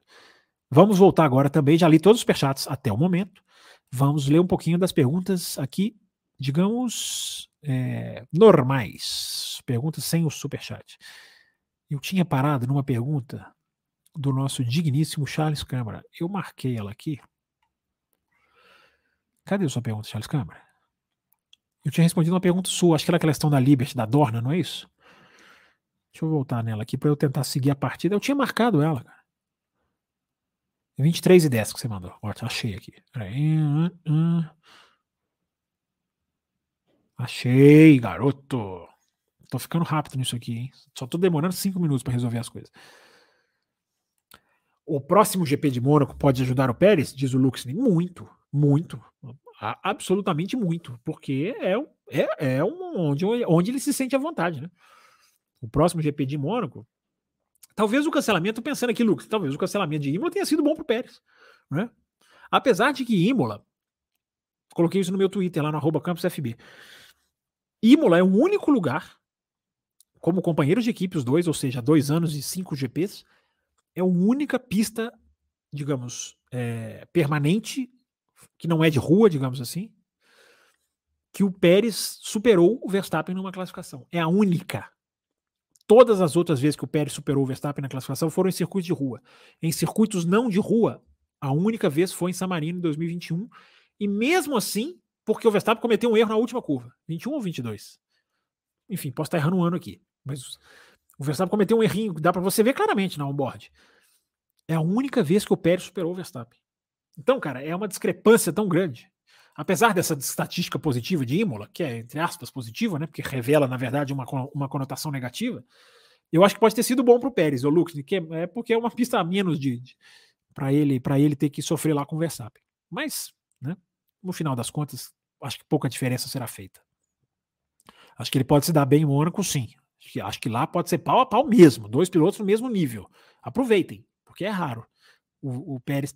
Vamos voltar agora também, já li todos os superchats até o momento. Vamos ler um pouquinho das perguntas aqui, digamos, é, normais. Perguntas sem o superchat. Eu tinha parado numa pergunta do nosso digníssimo Charles Câmara. Eu marquei ela aqui. Cadê a sua pergunta, Charles Câmara? Eu tinha respondido uma pergunta sua, acho que era aquela questão da Liberty, da Dorna, não é isso? Deixa eu voltar nela aqui para eu tentar seguir a partida. Eu tinha marcado ela, cara. 23 e 10 que você mandou. Ó, achei aqui. Peraí. Achei, garoto. Tô ficando rápido nisso aqui, hein? Só tô demorando 5 minutos para resolver as coisas. O próximo GP de Mônaco pode ajudar o Pérez? Diz o Luxney. Muito, muito. Absolutamente muito. Porque é, é, é um, onde, onde ele se sente à vontade, né? o próximo GP de Mônaco, talvez o cancelamento, pensando aqui, Lucas, talvez o cancelamento de Imola tenha sido bom para o Pérez. Né? Apesar de que Imola, coloquei isso no meu Twitter lá no arroba campusfb, Imola é o único lugar, como companheiros de equipe, os dois, ou seja, dois anos e cinco GPs, é a única pista, digamos, é, permanente, que não é de rua, digamos assim, que o Pérez superou o Verstappen numa classificação. É a única. Todas as outras vezes que o Pérez superou o Verstappen na classificação foram em circuitos de rua. Em circuitos não de rua, a única vez foi em San Marino em 2021. E mesmo assim, porque o Verstappen cometeu um erro na última curva, 21 ou 22. Enfim, posso estar errando um ano aqui. Mas O Verstappen cometeu um errinho, dá para você ver claramente na onboard. É a única vez que o Pérez superou o Verstappen. Então, cara, é uma discrepância tão grande. Apesar dessa estatística positiva de Imola, que é, entre aspas, positiva, né? Porque revela, na verdade, uma, uma conotação negativa, eu acho que pode ter sido bom para o Pérez, o Lux, que é, é porque é uma pista a menos de, de para ele, para ele ter que sofrer lá com o Verstappen. Mas, né, no final das contas, acho que pouca diferença será feita. Acho que ele pode se dar bem em Mônaco, sim. Acho que lá pode ser pau a pau mesmo, dois pilotos no mesmo nível. Aproveitem, porque é raro o, o Pérez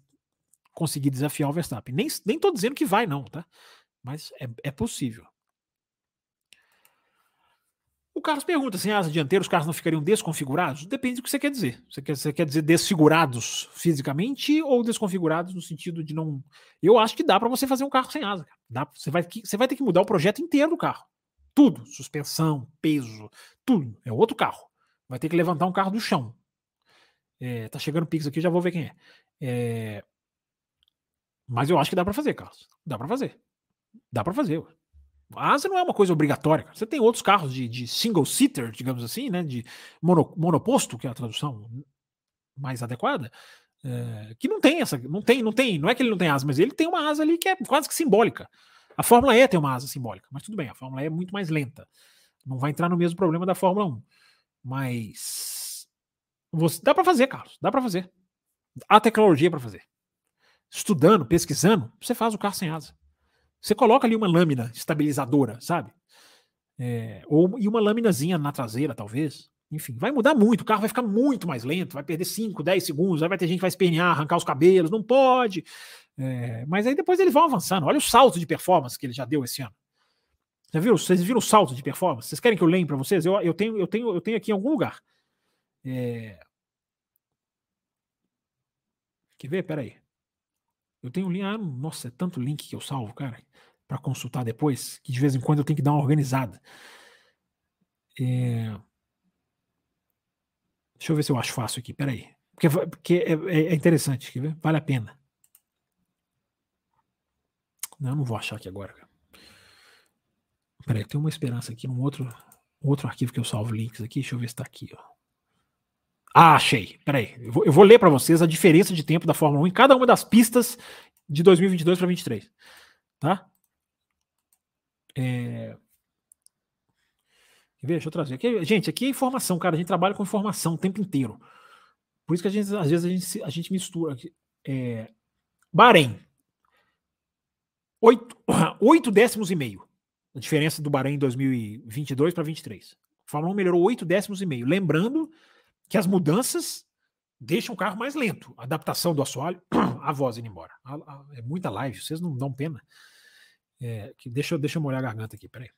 conseguir desafiar o Verstappen. Nem, nem tô dizendo que vai, não, tá? Mas é, é possível. O Carlos pergunta se em asa dianteira os carros não ficariam desconfigurados? Depende do que você quer dizer. Você quer, você quer dizer desfigurados fisicamente ou desconfigurados no sentido de não. Eu acho que dá para você fazer um carro sem asa. Dá, você, vai, você vai ter que mudar o projeto inteiro do carro. Tudo. Suspensão, peso, tudo. É outro carro. Vai ter que levantar um carro do chão. É, tá chegando Pix aqui, já vou ver quem é. é... Mas eu acho que dá para fazer, Carlos. Dá para fazer. Dá para fazer. A asa não é uma coisa obrigatória. Você tem outros carros de, de single seater, digamos assim, né? De mono, monoposto, que é a tradução mais adequada, é, que não tem essa, não tem, não tem, não é que ele não tem asa, mas ele tem uma asa ali que é quase que simbólica. A Fórmula E tem uma asa simbólica, mas tudo bem, a Fórmula E é muito mais lenta. Não vai entrar no mesmo problema da Fórmula 1. Mas você, dá para fazer, Carlos, dá para fazer. Há tecnologia para fazer. Estudando, pesquisando, você faz o carro sem asa. Você coloca ali uma lâmina estabilizadora, sabe? É, ou e uma laminazinha na traseira, talvez. Enfim, vai mudar muito. O carro vai ficar muito mais lento, vai perder 5, 10 segundos. Aí vai ter gente que vai espernear, arrancar os cabelos. Não pode. É, mas aí depois eles vão avançando. Olha o salto de performance que ele já deu esse ano. Já viram? Vocês viram o salto de performance? Vocês querem que eu lembre para vocês? Eu, eu, tenho, eu, tenho, eu tenho aqui em algum lugar. É... Quer ver? Peraí. Eu tenho link. Ah, nossa, é tanto link que eu salvo, cara para consultar depois, que de vez em quando eu tenho que dar uma organizada. É... Deixa eu ver se eu acho fácil aqui, peraí. Porque, porque é, é, é interessante, quer ver? Vale a pena. Não, não vou achar aqui agora. Peraí, tem uma esperança aqui num outro, outro arquivo que eu salvo links aqui. Deixa eu ver se está aqui. Ó. Ah, achei. Peraí. Eu vou, eu vou ler para vocês a diferença de tempo da Fórmula 1 em cada uma das pistas de 2022 para 2023. Tá? É... Deixa eu trazer. Aqui, gente, aqui é informação, cara. A gente trabalha com informação o tempo inteiro. Por isso que a gente, às vezes a gente, a gente mistura. É... Bahrein. Oito, oito décimos e meio. A diferença do Bahrein em 2022 para 23. A Fórmula 1 melhorou oito décimos e meio. Lembrando que as mudanças deixam o carro mais lento. A adaptação do assoalho, a voz indo embora. É muita live, vocês não dão pena. É, que deixa, deixa eu molhar a garganta aqui, peraí.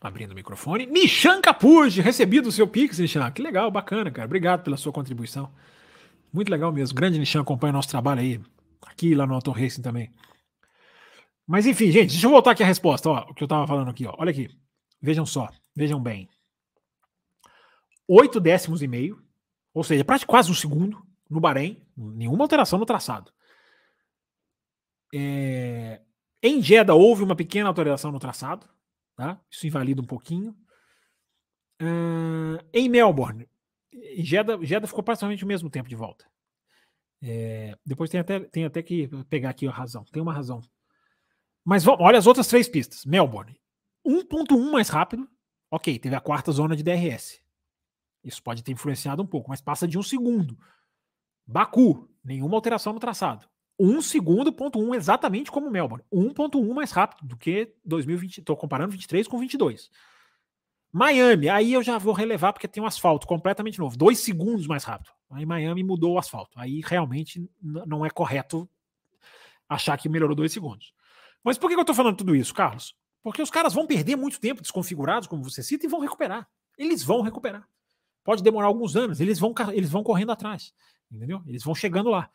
Abrindo o microfone. Nishan Capuji, recebido o seu Pix, Nishan. Que legal, bacana, cara. Obrigado pela sua contribuição. Muito legal mesmo. Grande Nishan acompanha o nosso trabalho aí. Aqui lá no Auto Racing também. Mas enfim, gente, deixa eu voltar aqui a resposta. Ó, o que eu tava falando aqui. Ó. Olha aqui. Vejam só. Vejam bem. Oito décimos e meio. Ou seja, quase um segundo no Bahrein. Nenhuma alteração no traçado. É... Em Jeddah houve uma pequena alteração no traçado. Tá? Isso invalida um pouquinho. Uh, em Melbourne, Jeddah, Jeddah ficou praticamente o mesmo tempo de volta. É, depois tem até, tem até que pegar aqui a razão. Tem uma razão. Mas vamos, olha as outras três pistas. Melbourne, 1.1 mais rápido. Ok, teve a quarta zona de DRS. Isso pode ter influenciado um pouco, mas passa de um segundo. Baku, nenhuma alteração no traçado. 1 segundo, ponto 1, exatamente como Melbourne. 1.1 mais rápido do que 2020. Estou comparando 23 com 22. Miami, aí eu já vou relevar porque tem um asfalto completamente novo, dois segundos mais rápido. Aí Miami mudou o asfalto. Aí realmente não é correto achar que melhorou dois segundos. Mas por que eu estou falando tudo isso, Carlos? Porque os caras vão perder muito tempo desconfigurados, como você cita, e vão recuperar. Eles vão recuperar. Pode demorar alguns anos, eles vão, eles vão correndo atrás. Entendeu? Eles vão chegando lá.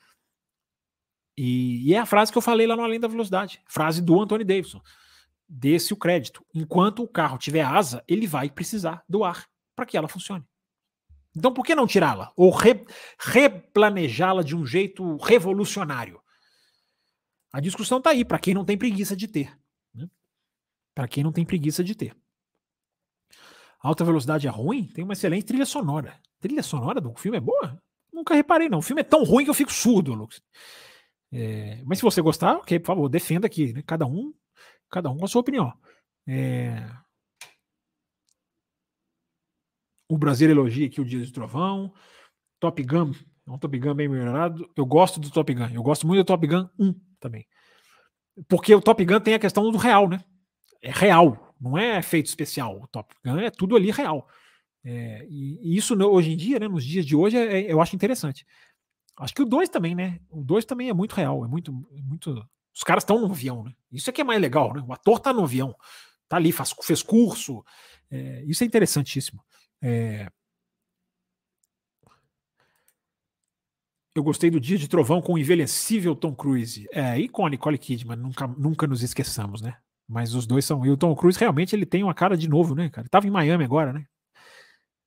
E, e é a frase que eu falei lá no Além da Velocidade. Frase do Anthony Davidson. desse o crédito. Enquanto o carro tiver asa, ele vai precisar do ar para que ela funcione. Então, por que não tirá-la? Ou re, replanejá-la de um jeito revolucionário? A discussão está aí, para quem não tem preguiça de ter. Né? Para quem não tem preguiça de ter. Alta velocidade é ruim? Tem uma excelente trilha sonora. Trilha sonora do filme é boa? Nunca reparei, não. O filme é tão ruim que eu fico surdo, Lucas. É, mas se você gostar, ok, por favor, defenda aqui. Né? Cada um cada um com a sua opinião. É... O Brasil elogia aqui o Dia do Trovão. Top Gun, é um Top Gun bem melhorado. Eu gosto do Top Gun. Eu gosto muito do Top Gun 1 também. Porque o Top Gun tem a questão do real, né? É real, não é efeito especial. O Top Gun é tudo ali real. É, e, e, isso hoje em dia, né, nos dias de hoje, é, eu acho interessante. Acho que o 2 também, né? O 2 também é muito real, é muito, muito os caras estão no avião, né? Isso é que é mais legal, né? O ator tá no avião, tá ali, faz, fez curso. É, isso é interessantíssimo. É... Eu gostei do Dia de Trovão com o envelhecível Tom Cruise. É, e com a Nicole Kidman, nunca, nunca nos esqueçamos, né? Mas os dois são. E o Tom Cruise realmente ele tem uma cara de novo, né, cara? Tava em Miami agora, né?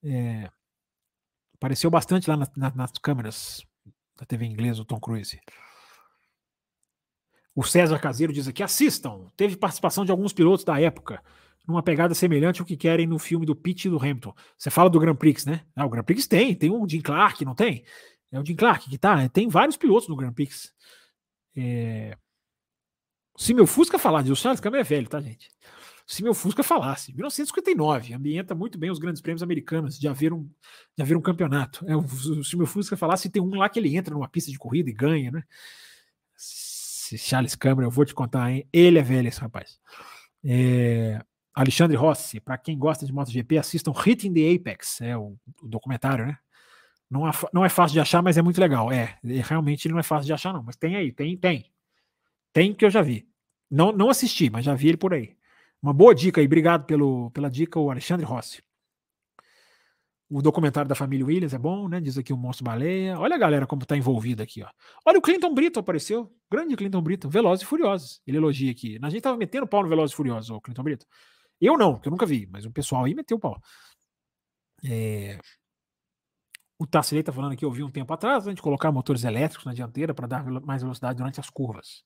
É... Apareceu bastante lá na, na, nas câmeras da TV inglesa, o Tom Cruise. O César Caseiro diz aqui: assistam. Teve participação de alguns pilotos da época, numa pegada semelhante ao que querem no filme do Pitt e do Hamilton. Você fala do Grand Prix, né? Ah, o Grand Prix tem, tem o Jim Clark, não tem? É o Jim Clark que tá, tem vários pilotos no Grand Prix. É... Se meu Fusca falar, o Charles Câmara é velho, tá, gente? Se meu Fusca falasse, 1959, ambienta muito bem os grandes prêmios americanos de haver um, de haver um campeonato. É, se meu Fusca falasse, tem um lá que ele entra numa pista de corrida e ganha, né? Charles Câmara, eu vou te contar, hein? Ele é velho, esse rapaz. É, Alexandre Rossi, para quem gosta de MotoGP, assistam Hitting the Apex, é o, o documentário, né? Não é, não é fácil de achar, mas é muito legal. É, realmente não é fácil de achar, não. Mas tem aí, tem, tem. Tem que eu já vi. Não, não assisti, mas já vi ele por aí. Uma boa dica aí, obrigado pelo, pela dica, o Alexandre Rossi. O documentário da família Williams é bom, né? Diz aqui o Monstro Baleia. Olha a galera como tá envolvida aqui, ó. Olha o Clinton Brito apareceu. Grande Clinton Brito. Velozes e Furiosos. Ele elogia aqui. A gente tava metendo pau no Velozes e Furiosos, o Clinton Brito. Eu não, que eu nunca vi, mas o pessoal aí meteu o pau. É... O Tassilei tá falando aqui, eu vi um tempo atrás, a gente colocar motores elétricos na dianteira para dar mais velocidade durante as curvas.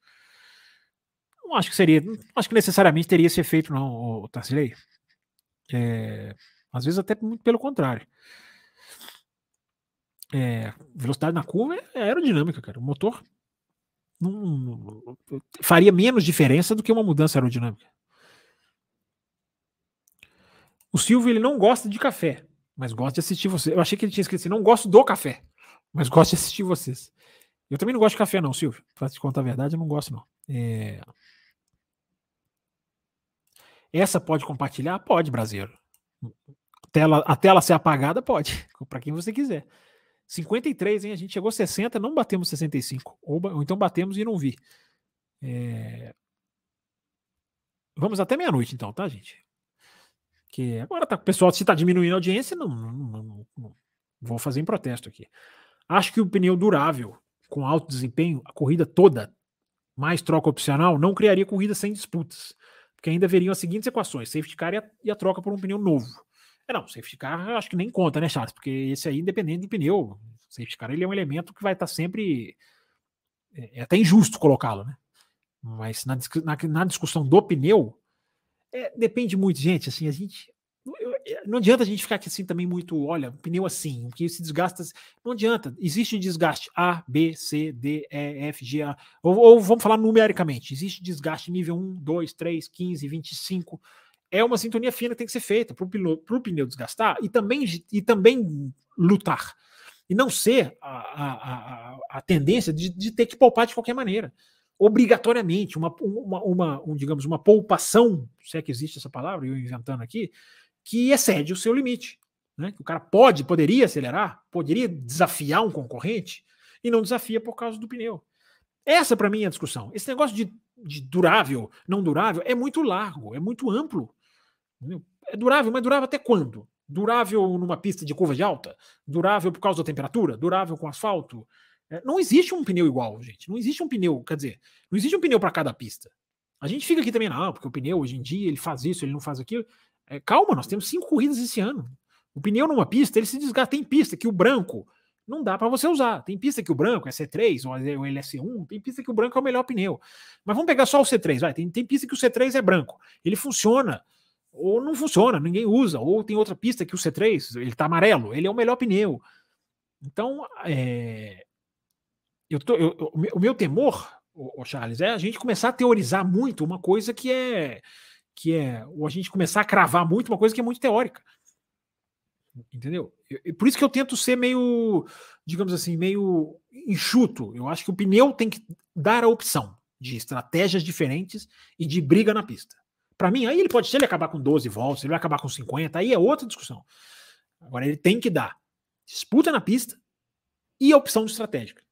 Não acho que seria, não acho que necessariamente teria esse efeito, não, o Tassilei. É... Às vezes até muito pelo contrário. É, velocidade na curva é aerodinâmica, cara. O motor não, não, faria menos diferença do que uma mudança aerodinâmica. O Silvio ele não gosta de café, mas gosta de assistir você. Eu achei que ele tinha escrito assim: não gosto do café, mas gosto de assistir vocês. Eu também não gosto de café, não, Silvio. Pra te contar a verdade, eu não gosto, não. É... Essa pode compartilhar? Pode, brasileiro tela, a tela ser apagada, pode, para quem você quiser. 53, hein? A gente chegou a 60, não batemos 65. Ou, ou então batemos e não vi. É... Vamos até meia-noite, então, tá, gente? Que agora tá, o pessoal, se tá diminuindo a audiência, não, não, não, não, vou fazer em protesto aqui. Acho que o pneu durável, com alto desempenho, a corrida toda, mais troca opcional, não criaria corrida sem disputas. Porque ainda veriam as seguintes equações: safety car e a, e a troca por um pneu novo. É, não, safety car acho que nem conta, né, Charles? Porque esse aí, independente do pneu, safety car ele é um elemento que vai estar sempre. É, é até injusto colocá-lo, né? Mas na, na, na discussão do pneu, é, depende muito, gente. Assim, a gente. Não adianta a gente ficar aqui assim também muito, olha, pneu assim, que se desgasta. Não adianta. Existe desgaste A, B, C, D, E, F, G, A. Ou, ou vamos falar numericamente. Existe desgaste nível 1, 2, 3, 15, 25 é uma sintonia fina que tem que ser feita para o pneu, desgastar e também, e também lutar. E não ser a, a, a, a tendência de, de, ter que poupar de qualquer maneira. Obrigatoriamente, uma, uma, uma um, digamos, uma poupação, se é que existe essa palavra, eu inventando aqui, que excede o seu limite. Né? O cara pode, poderia acelerar, poderia desafiar um concorrente e não desafia por causa do pneu. Essa, para mim, é a discussão. Esse negócio de, de durável, não durável, é muito largo, é muito amplo. É durável, mas durável até quando? Durável numa pista de curva de alta? Durável por causa da temperatura? Durável com asfalto? É, não existe um pneu igual, gente. Não existe um pneu, quer dizer, não existe um pneu para cada pista. A gente fica aqui também, não, porque o pneu hoje em dia ele faz isso, ele não faz aquilo. É, calma, nós temos cinco corridas esse ano. O pneu numa pista, ele se desgasta. Tem pista que o branco não dá para você usar. Tem pista que o branco é C3 ou é C1, tem pista que o branco é o melhor pneu. Mas vamos pegar só o C3, vai. Tem, tem pista que o C3 é branco. Ele funciona ou não funciona, ninguém usa, ou tem outra pista que o C3, ele tá amarelo, ele é o melhor pneu. Então, é, eu tô, eu, o meu temor, o, Charles, é a gente começar a teorizar muito uma coisa que é que é, ou a gente começar a cravar muito uma coisa que é muito teórica. Entendeu? Eu, por isso que eu tento ser meio, digamos assim, meio enxuto. Eu acho que o pneu tem que dar a opção de estratégias diferentes e de briga na pista. Para mim, aí ele pode, se ele acabar com 12 voltas, ele vai acabar com 50, aí é outra discussão. Agora ele tem que dar disputa na pista e a opção estratégica.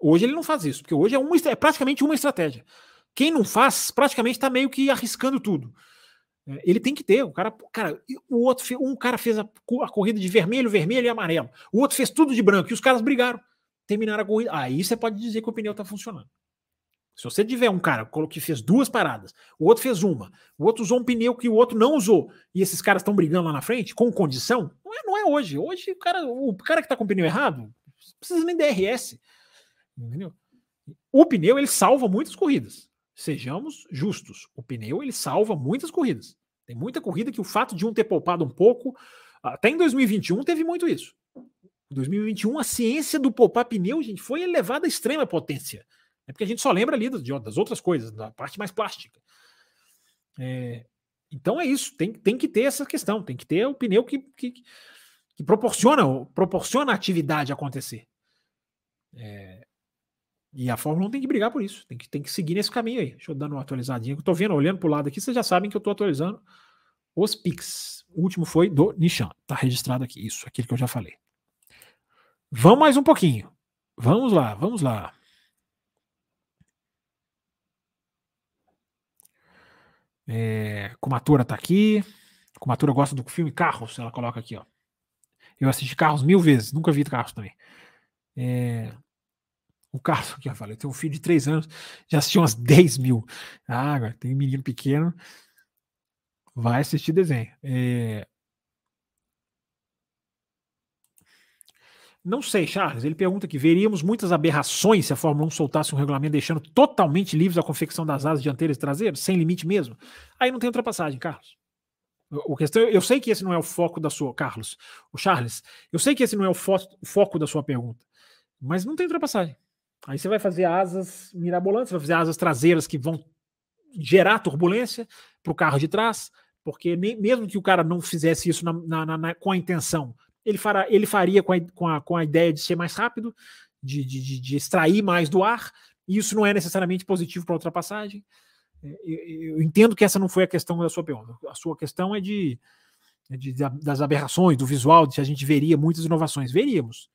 Hoje ele não faz isso, porque hoje é, uma, é praticamente uma estratégia. Quem não faz, praticamente está meio que arriscando tudo. É, ele tem que ter. O cara, cara, o outro, um cara fez a, a, corrida de vermelho, vermelho e amarelo. O outro fez tudo de branco e os caras brigaram. Terminaram a corrida. Aí você pode dizer que o pneu está funcionando. Se você tiver um cara que fez duas paradas, o outro fez uma, o outro usou um pneu que o outro não usou, e esses caras estão brigando lá na frente, com condição, não é, não é hoje. Hoje, o cara, o cara que está com o pneu errado, precisa nem DRS. Entendeu? O pneu ele salva muitas corridas. Sejamos justos. O pneu ele salva muitas corridas. Tem muita corrida que o fato de um ter poupado um pouco, até em 2021 teve muito isso. Em 2021 a ciência do poupar pneu, gente, foi elevada à extrema potência. É porque a gente só lembra ali das, das outras coisas, da parte mais plástica. É, então é isso, tem, tem que ter essa questão, tem que ter o pneu que, que, que proporciona, proporciona a atividade acontecer. É, e a Fórmula 1 tem que brigar por isso, tem que, tem que seguir nesse caminho aí. Deixa eu dar uma atualizadinha, eu tô vendo, olhando pro lado aqui, vocês já sabem que eu tô atualizando os Pix. O último foi do Nishan, tá registrado aqui, isso, aquilo que eu já falei. Vamos mais um pouquinho. Vamos lá, vamos lá. É, Kumatura tá aqui. Kumatura gosta do filme Carros, ela coloca aqui, ó. Eu assisti Carros mil vezes, nunca vi Carros também. É, o Carlos, que eu falei, eu tenho um filho de três anos, já assistiu umas 10 mil. Ah, agora tem um menino pequeno, vai assistir desenho. É... Não sei, Charles. Ele pergunta que veríamos muitas aberrações se a Fórmula 1 soltasse um regulamento deixando totalmente livres a confecção das asas dianteiras e traseiras, sem limite mesmo. Aí não tem ultrapassagem, Carlos. O questão, eu sei que esse não é o foco da sua, Carlos, o Charles. Eu sei que esse não é o, fo o foco da sua pergunta, mas não tem ultrapassagem. Aí você vai fazer asas mirabolantes, vai fazer asas traseiras que vão gerar turbulência para o carro de trás, porque nem, mesmo que o cara não fizesse isso na, na, na, com a intenção, ele, fará, ele faria com a, com, a, com a ideia de ser mais rápido, de, de, de extrair mais do ar, e isso não é necessariamente positivo para a ultrapassagem. É, eu, entendo que essa não foi a questão da sua pergunta. A sua questão é de, é de, das aberrações, do visual, de se a gente veria muitas inovações. Veríamos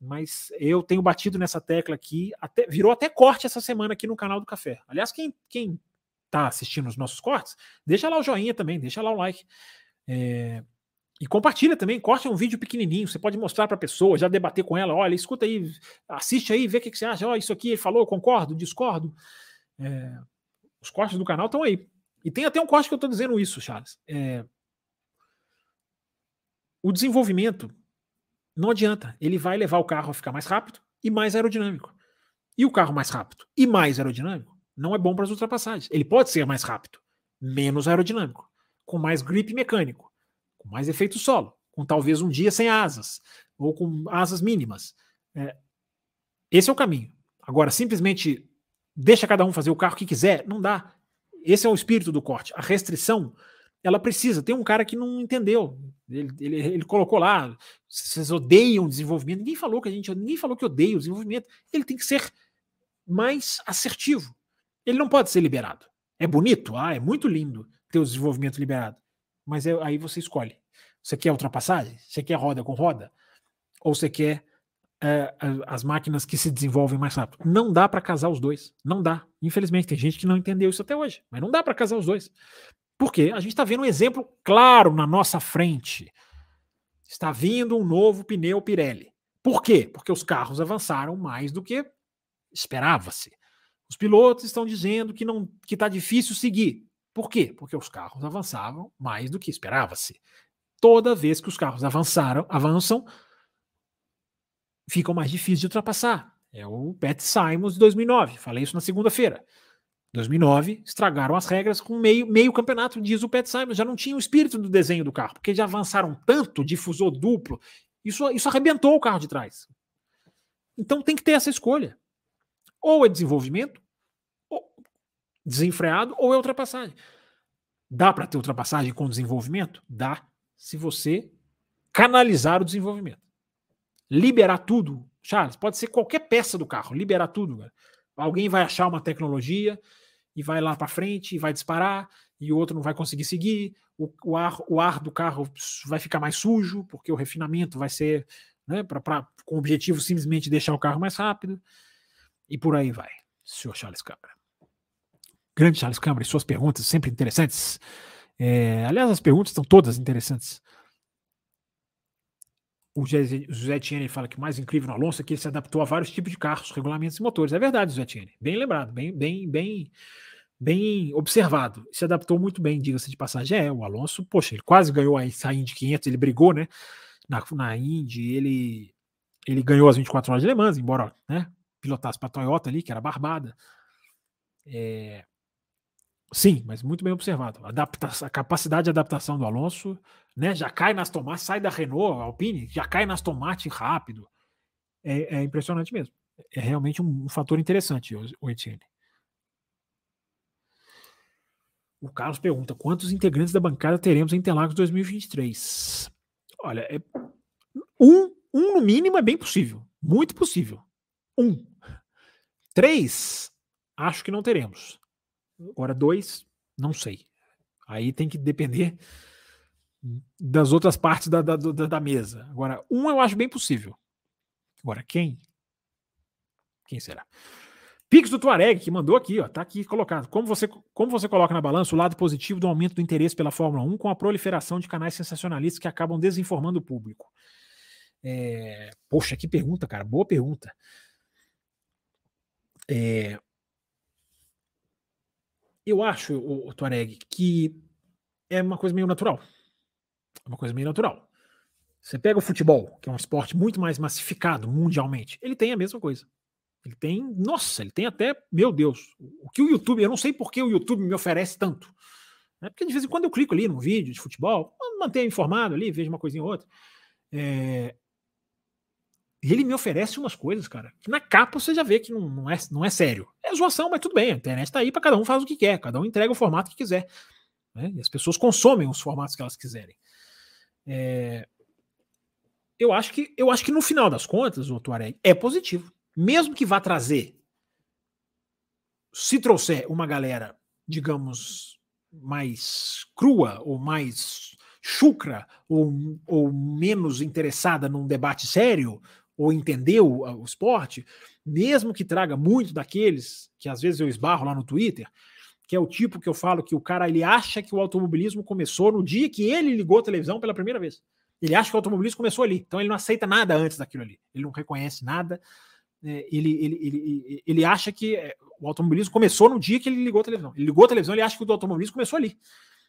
mas eu tenho batido nessa tecla aqui, até, virou até corte essa semana aqui no canal do Café. Aliás, quem, quem tá assistindo os nossos cortes, deixa lá o joinha também, deixa lá o like. É, e compartilha também, corte um vídeo pequenininho, você pode mostrar para a pessoa, já debater com ela, olha, escuta aí, assiste aí, vê o que, que você acha, ó, isso aqui ele falou, concordo, discordo. É, os cortes do canal estão aí. E tem até um corte que eu estou dizendo isso, Charles. É, o desenvolvimento não adianta. Ele vai levar o carro a ficar mais rápido e mais aerodinâmico. E o carro mais rápido e mais aerodinâmico não é bom para as ultrapassagens. Ele pode ser mais rápido, menos aerodinâmico, com mais grip mecânico, com mais efeito solo, com talvez um dia sem asas, ou com asas mínimas. É, esse é o caminho. Agora, simplesmente deixa cada um fazer o carro que quiser, não dá. Esse é o espírito do corte. A restrição ela precisa. Tem um cara que não entendeu. Ele, ele, ele colocou lá, vocês odeiam o desenvolvimento. Ninguém falou que a gente, ninguém falou que odeia o desenvolvimento. Ele tem que ser mais assertivo. Ele não pode ser liberado. É bonito, ah, é muito lindo ter o desenvolvimento liberado. Mas é, aí você escolhe. Você quer ultrapassagem? Você quer roda com roda? Ou você quer é, as máquinas que se desenvolvem mais rápido? Não dá para casar os dois. Não dá. Infelizmente, tem gente que não entendeu isso até hoje. Mas não dá para casar os dois. Porque a gente está vendo um exemplo claro na nossa frente. Está vindo um novo pneu Pirelli. Por quê? Porque os carros avançaram mais do que esperava-se. Os pilotos estão dizendo que não que está difícil seguir. Por quê? Porque os carros avançavam mais do que esperava-se. Toda vez que os carros avançaram, avançam, ficam mais difíceis de ultrapassar. É o Pat Simons de 2009. Falei isso na segunda-feira. 2009, estragaram as regras com meio, meio campeonato, diz o Pat Simons. Já não tinha o espírito do desenho do carro, porque já avançaram tanto, difusor duplo. Isso, isso arrebentou o carro de trás. Então tem que ter essa escolha. Ou é desenvolvimento, ou desenfreado, ou é ultrapassagem. Dá para ter ultrapassagem com desenvolvimento? Dá, se você canalizar o desenvolvimento. Liberar tudo. Charles, pode ser qualquer peça do carro, liberar tudo. Cara. Alguém vai achar uma tecnologia e vai lá para frente e vai disparar, e o outro não vai conseguir seguir. O, o, ar, o ar do carro vai ficar mais sujo, porque o refinamento vai ser né, pra, pra, com o objetivo simplesmente deixar o carro mais rápido. E por aí vai, senhor Charles Câmara. Grande Charles Câmara e suas perguntas sempre interessantes. É, aliás, as perguntas estão todas interessantes. O José Etienne fala que o mais incrível no Alonso é que ele se adaptou a vários tipos de carros, regulamentos e motores. É verdade, José Etienne. Bem lembrado, bem, bem, bem, bem observado. Se adaptou muito bem, diga-se de passagem. É, o Alonso, poxa, ele quase ganhou a Indy 500, ele brigou, né? Na, na Indy, ele, ele ganhou as 24 horas de Le Mans, embora né, pilotasse para a Toyota ali, que era barbada. É, Sim, mas muito bem observado. Adapta a capacidade de adaptação do Alonso, né? Já cai nas tomates, sai da Renault, Alpine, já cai nas tomates rápido. É, é impressionante mesmo. É realmente um, um fator interessante, o, o Etienne. O Carlos pergunta: quantos integrantes da bancada teremos em Interlagos 2023? Olha, é, um, um no mínimo é bem possível. Muito possível. Um. Três, acho que não teremos. Agora, dois, não sei. Aí tem que depender das outras partes da, da, da, da mesa. Agora, um eu acho bem possível. Agora, quem? Quem será? Pix do Tuareg, que mandou aqui, ó, tá aqui colocado. Como você, como você coloca na balança o lado positivo do aumento do interesse pela Fórmula 1 com a proliferação de canais sensacionalistas que acabam desinformando o público? É, poxa, que pergunta, cara. Boa pergunta. É, eu acho, o, o Tuareg, que é uma coisa meio natural. É uma coisa meio natural. Você pega o futebol, que é um esporte muito mais massificado mundialmente, ele tem a mesma coisa. Ele tem, nossa, ele tem até, meu Deus, o que o YouTube, eu não sei por que o YouTube me oferece tanto. Né? Porque de vez em quando eu clico ali num vídeo de futebol, mantenho informado ali, vejo uma coisinha ou outra. É, e ele me oferece umas coisas, cara, que na capa você já vê que não, não, é, não é sério. É zoação, mas tudo bem. A internet tá aí para cada um faz o que quer, cada um entrega o formato que quiser. Né? E as pessoas consomem os formatos que elas quiserem. É... Eu, acho que, eu acho que no final das contas, o Tuareg é positivo. Mesmo que vá trazer, se trouxer uma galera, digamos, mais crua ou mais chucra ou, ou menos interessada num debate sério, ou entender o, o esporte, mesmo que traga muito daqueles que às vezes eu esbarro lá no Twitter, que é o tipo que eu falo que o cara ele acha que o automobilismo começou no dia que ele ligou a televisão pela primeira vez. Ele acha que o automobilismo começou ali, então ele não aceita nada antes daquilo ali. Ele não reconhece nada. É, ele, ele, ele, ele acha que é, o automobilismo começou no dia que ele ligou a televisão. Ele ligou a televisão, ele acha que o automobilismo começou ali.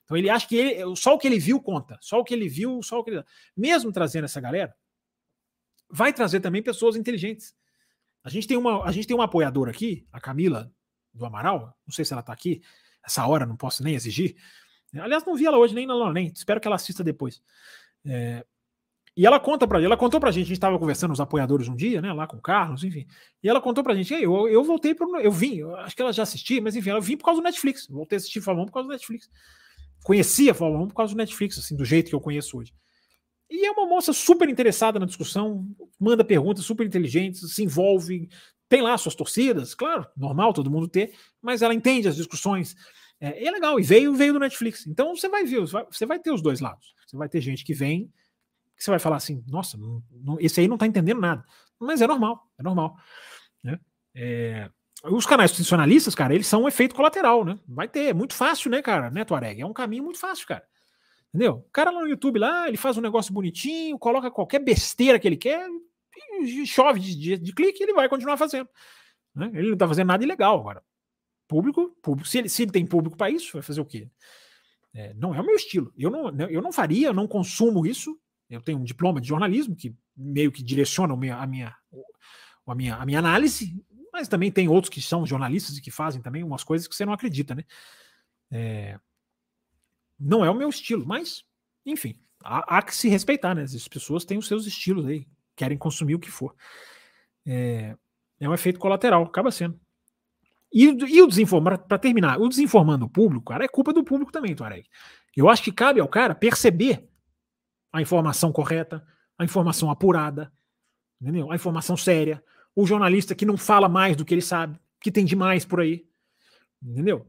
Então ele acha que ele, só o que ele viu conta, só o que ele viu, só o que ele. Mesmo trazendo essa galera, vai trazer também pessoas inteligentes. A gente tem uma, a gente tem uma apoiadora aqui, a Camila do Amaral, não sei se ela está aqui, essa hora não posso nem exigir. Aliás, não vi ela hoje nem na nem. Espero que ela assista depois. É, e ela conta para ela contou pra gente, a gente estava conversando os apoiadores um dia, né, lá com o Carlos, enfim. E ela contou pra gente, eu, eu voltei pro eu vim, eu acho que ela já assistia, mas enfim, ela vim por causa do Netflix. Voltei a assistir Fórmula 1 por causa do Netflix. Conhecia a Fórmula 1 por causa do Netflix, assim, do jeito que eu conheço hoje. E é uma moça super interessada na discussão, manda perguntas super inteligentes, se envolve, tem lá suas torcidas, claro, normal todo mundo ter, mas ela entende as discussões. É, é legal, e veio, veio do Netflix. Então você vai ver, você vai ter os dois lados. Você vai ter gente que vem, que você vai falar assim, nossa, não, não, esse aí não está entendendo nada. Mas é normal, é normal. Né? É, os canais tradicionalistas, cara, eles são um efeito colateral, né? Vai ter, é muito fácil, né, cara, né, Tuareg? É um caminho muito fácil, cara. Entendeu? O cara lá no YouTube lá, ele faz um negócio bonitinho, coloca qualquer besteira que ele quer, chove de, de, de clique ele vai continuar fazendo. Né? Ele não está fazendo nada ilegal agora. Público, público. Se ele, se ele tem público para isso, vai fazer o quê? É, não é o meu estilo. Eu não, eu não faria, eu não consumo isso. Eu tenho um diploma de jornalismo que meio que direciona a minha, a minha, a minha, a minha análise, mas também tem outros que são jornalistas e que fazem também umas coisas que você não acredita, né? É, não é o meu estilo, mas, enfim, há, há, que se respeitar, né? As pessoas têm os seus estilos aí, querem consumir o que for. É, é um efeito colateral, acaba sendo. E, e o desinformar, para terminar, o desinformando o público, cara, é culpa do público também, Tuareg. Eu acho que cabe ao cara perceber a informação correta, a informação apurada, entendeu? A informação séria, o jornalista que não fala mais do que ele sabe, que tem demais por aí, entendeu?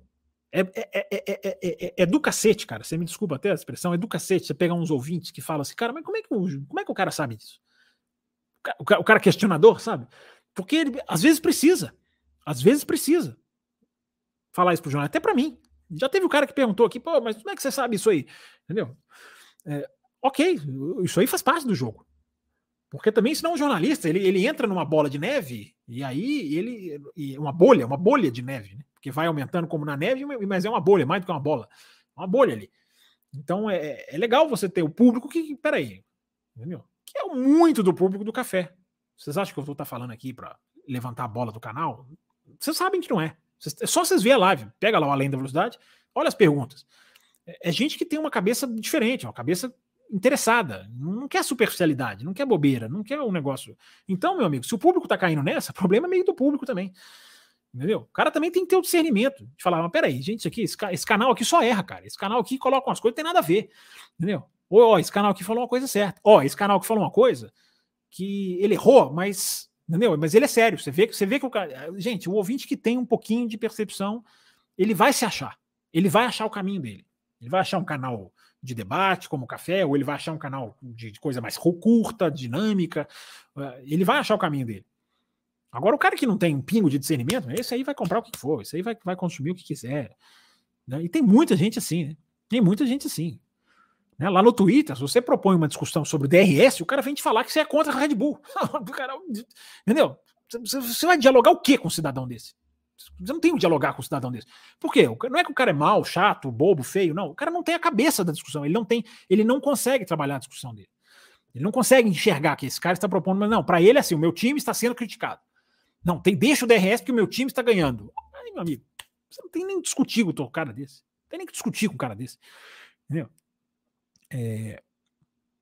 É, é, é, é, do cacete, cara. Você me desculpa até a expressão, é do cacete. Você pega uns ouvintes que falam assim, cara, mas como é que, como é que o cara sabe disso? O cara, o cara questionador, sabe? Porque ele, às vezes precisa. Às vezes precisa falar isso pro jornal, até para mim. Já teve o cara que perguntou aqui, pô, mas como é que você sabe isso aí? Entendeu? É, ok, isso aí faz parte do jogo. Porque também, senão, um jornalista, ele, ele entra numa bola de neve e aí ele. E uma bolha, uma bolha de neve, né? Porque vai aumentando como na neve, mas é uma bolha, mais do que uma bola. Uma bolha ali. Então é, é legal você ter o público que. Peraí, entendeu? Que é muito do público do café. Vocês acham que eu vou estar falando aqui para levantar a bola do canal? Vocês sabem que não é. É só vocês verem a live. Pega lá o Além da Velocidade, olha as perguntas. É, é gente que tem uma cabeça diferente, uma cabeça interessada, não quer superficialidade, não quer bobeira, não quer um negócio. Então, meu amigo, se o público tá caindo nessa, problema é meio do público também. Entendeu? O cara também tem que ter o discernimento de falar, mas peraí, gente, isso aqui, esse, esse, canal aqui só erra, cara. Esse canal aqui coloca umas coisas que tem nada a ver. Entendeu? Ou, ó, esse canal aqui falou uma coisa certa. Ó, esse canal aqui falou uma coisa que ele errou, mas Entendeu? Mas ele é sério. Você vê, você vê que o cara. Gente, o ouvinte que tem um pouquinho de percepção, ele vai se achar. Ele vai achar o caminho dele. Ele vai achar um canal de debate, como o café, ou ele vai achar um canal de, de coisa mais curta, dinâmica. Eh, ele vai achar o caminho dele. Agora, o cara que não tem um pingo de discernimento, esse aí vai comprar o que for, esse aí vai, vai consumir o que quiser. Né? E tem muita gente assim, né? Tem muita gente assim. Né? Lá no Twitter, se você propõe uma discussão sobre o DRS, o cara vem te falar que você é contra a Red Bull. cara, entendeu? Você vai dialogar o que com um cidadão desse? Você não tem que dialogar com um cidadão desse. Por quê? Não é que o cara é mau, chato, bobo, feio, não. O cara não tem a cabeça da discussão. Ele não tem, ele não consegue trabalhar a discussão dele. Ele não consegue enxergar que esse cara está propondo, mas não, para ele é assim, o meu time está sendo criticado. Não, tem, deixa o DRS porque o meu time está ganhando. Aí, meu amigo, você não tem nem que discutir com um cara desse. Não tem nem que discutir com um cara desse. Entendeu? É,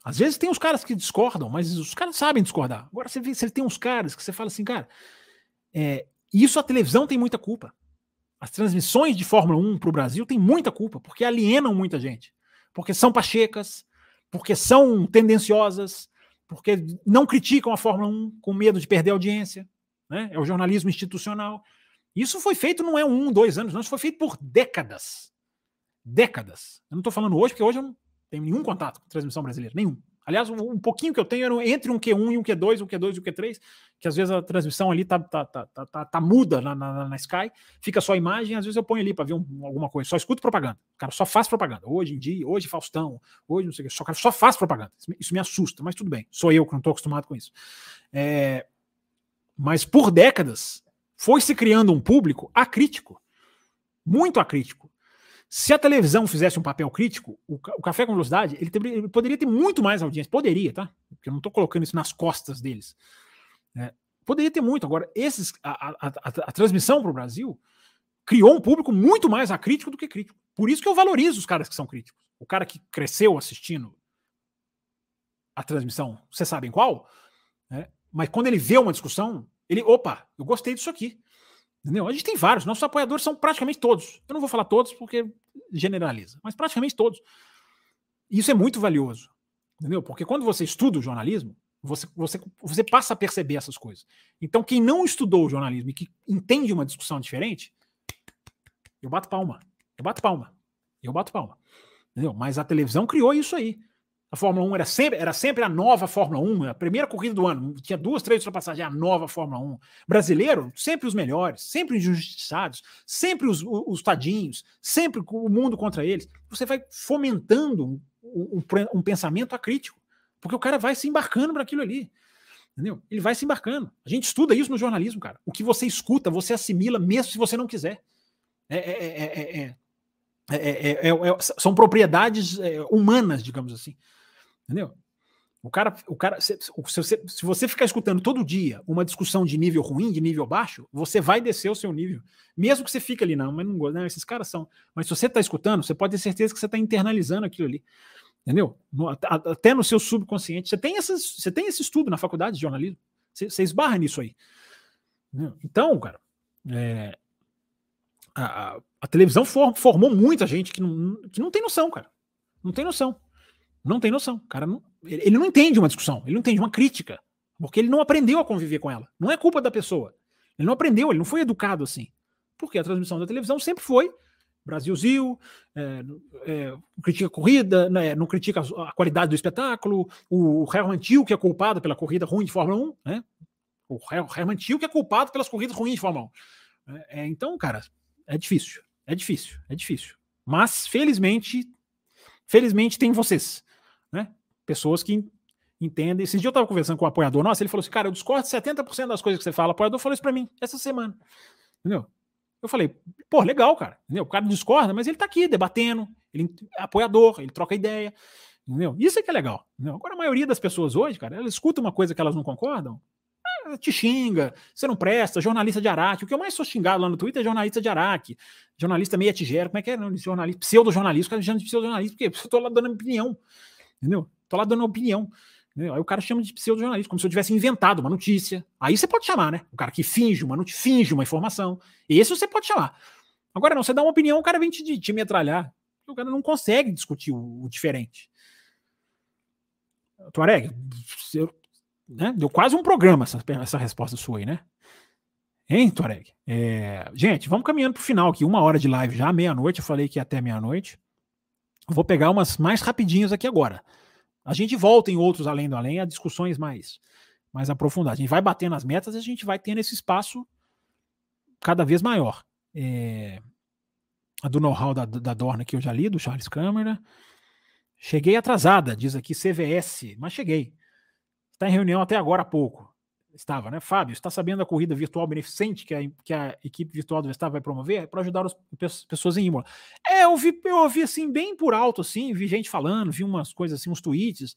às vezes tem uns caras que discordam, mas os caras sabem discordar. Agora você vê, você tem uns caras que você fala assim, cara, é, isso a televisão tem muita culpa. As transmissões de Fórmula 1 para o Brasil tem muita culpa, porque alienam muita gente. Porque são pachecas, porque são tendenciosas, porque não criticam a Fórmula 1 com medo de perder audiência. Né? É o jornalismo institucional. Isso foi feito não é um, dois anos, não. Isso foi feito por décadas. Décadas. Eu não estou falando hoje, porque hoje eu não, tenho nenhum contato com transmissão brasileira, nenhum. Aliás, um, pouquinho que eu tenho era entre um Q1 e um Q2, um Q2 e um Q3, que às vezes a transmissão ali tá, tá, tá, tá, tá, tá muda na, na, na, Sky, fica só a imagem, às vezes eu ponho ali para ver um, alguma coisa, só escuto propaganda. Cara só faz propaganda. Hoje em dia, hoje Faustão, hoje não sei o que, só, cara só faz propaganda. Isso me assusta, mas tudo bem, sou eu que não estou acostumado com isso. É, mas por décadas foi se criando um público acrítico, muito acrítico. Se a televisão fizesse um papel crítico, o, Café com Velocidade, ele, ele, poderia ter muito mais audiência. Poderia, tá? Porque eu não estou colocando isso nas costas deles. É, poderia ter muito. Agora, esses, a, a, a, a transmissão para o Brasil criou um público muito mais acrítico do que crítico. Por isso que eu valorizo os caras que são críticos. O cara que cresceu assistindo a transmissão, vocês sabem qual? É, mas quando ele vê uma discussão, ele, opa, eu gostei disso aqui. Entendeu? A gente tem vários, nossos apoiadores são praticamente todos. Eu não vou falar todos porque generaliza, mas praticamente todos. Isso é muito valioso, entendeu? Porque quando você estuda o jornalismo, você, você, você passa a perceber essas coisas. Então, quem não estudou o jornalismo e que entende uma discussão diferente, eu bato palma. Eu bato palma. Eu bato palma. Entendeu? Mas a televisão criou isso aí. A Fórmula 1 era sempre, era sempre a nova Fórmula 1, a primeira corrida do ano. Tinha duas, três ultrapassagens, a nova Fórmula 1. Brasileiro, sempre os melhores, sempre injustiçados, sempre os, os tadinhos, sempre o mundo contra eles. Você vai fomentando um, um, um pensamento acrítico, porque o cara vai se embarcando para aquilo ali. Entendeu? Ele vai se embarcando. A gente estuda isso no jornalismo, cara. O que você escuta, você assimila, mesmo se você não quiser. É, são propriedades humanas, digamos assim. Entendeu? O cara, o cara se, se, você, se você ficar escutando todo dia uma discussão de nível ruim, de nível baixo, você vai descer o seu nível. Mesmo que você fique ali, não, mas não gosto, esses caras são. Mas se você está escutando, você pode ter certeza que você está internalizando aquilo ali. Entendeu? No, até no seu subconsciente. Você tem, essas, você tem esse estudo na faculdade de jornalismo. Você, você esbarra nisso aí. Então, cara, é, a, a, a, televisão for, formou muita gente que não, que não tem noção, cara. Não tem noção. Não tem noção. Cara, não, ele, ele não entende uma discussão, ele não entende uma crítica. Porque ele não aprendeu a conviver com ela. Não é culpa da pessoa. Ele não aprendeu, ele não foi educado assim. Porque a transmissão da televisão sempre foi Brasilzil, é, é, critica a corrida, né, não critica a qualidade do espetáculo, o Herman Tio, que é culpado pela corrida ruim de Fórmula 1, né? o Herman Tio, que é culpado pelas corridas ruins de Fórmula 1. É, é, então, cara, é difícil, é difícil, é difícil. Mas, felizmente, felizmente tem vocês, né? Pessoas que entendem. Esse dia eu estava conversando com um apoiador nosso, ele falou assim, cara, eu discordo 70% das coisas que você fala. O apoiador falou isso para mim essa semana. Entendeu? Eu falei, pô, legal, cara. Entendeu? O cara discorda, mas ele tá aqui debatendo, ele é apoiador, ele troca ideia. Entendeu? Isso é que é legal. Entendeu? Agora, a maioria das pessoas hoje, cara, elas escutam uma coisa que elas não concordam, te xinga, você não presta, jornalista de Araque. O que eu mais sou xingado lá no Twitter é jornalista de Araque, jornalista meia tigera, como é que é? Jornalista, pseudo-jornalista, cara de pseudo-jornalista, porque eu tô lá dando opinião, entendeu? Tô lá dando opinião. Aí o cara chama de pseudo-jornalista, como se eu tivesse inventado uma notícia. Aí você pode chamar, né? O cara que finge uma notícia, finge uma informação. Esse você pode chamar. Agora não, você dá uma opinião, o cara vem te, te metralhar. O cara não consegue discutir o, o diferente. Tuareg, né? deu quase um programa essa, essa resposta sua aí, né? Hein, Tuareg? É, gente, vamos caminhando para o final aqui. Uma hora de live já, meia-noite. Eu falei que ia até meia-noite. Vou pegar umas mais rapidinhas aqui agora. A gente volta em outros além do além a discussões mais, mais aprofundadas. A gente vai batendo as metas e a gente vai tendo esse espaço cada vez maior. É, a do know-how da, da Dorna que eu já li, do Charles Câmara. Cheguei atrasada, diz aqui CVS, mas cheguei. Está em reunião até agora há pouco. Estava, né? Fábio, está sabendo da corrida virtual beneficente que a, que a equipe virtual do Verstappen vai promover para ajudar as pessoas em Imola? É, eu vi, eu ouvi assim, bem por alto, assim, vi gente falando, vi umas coisas assim, uns tweets.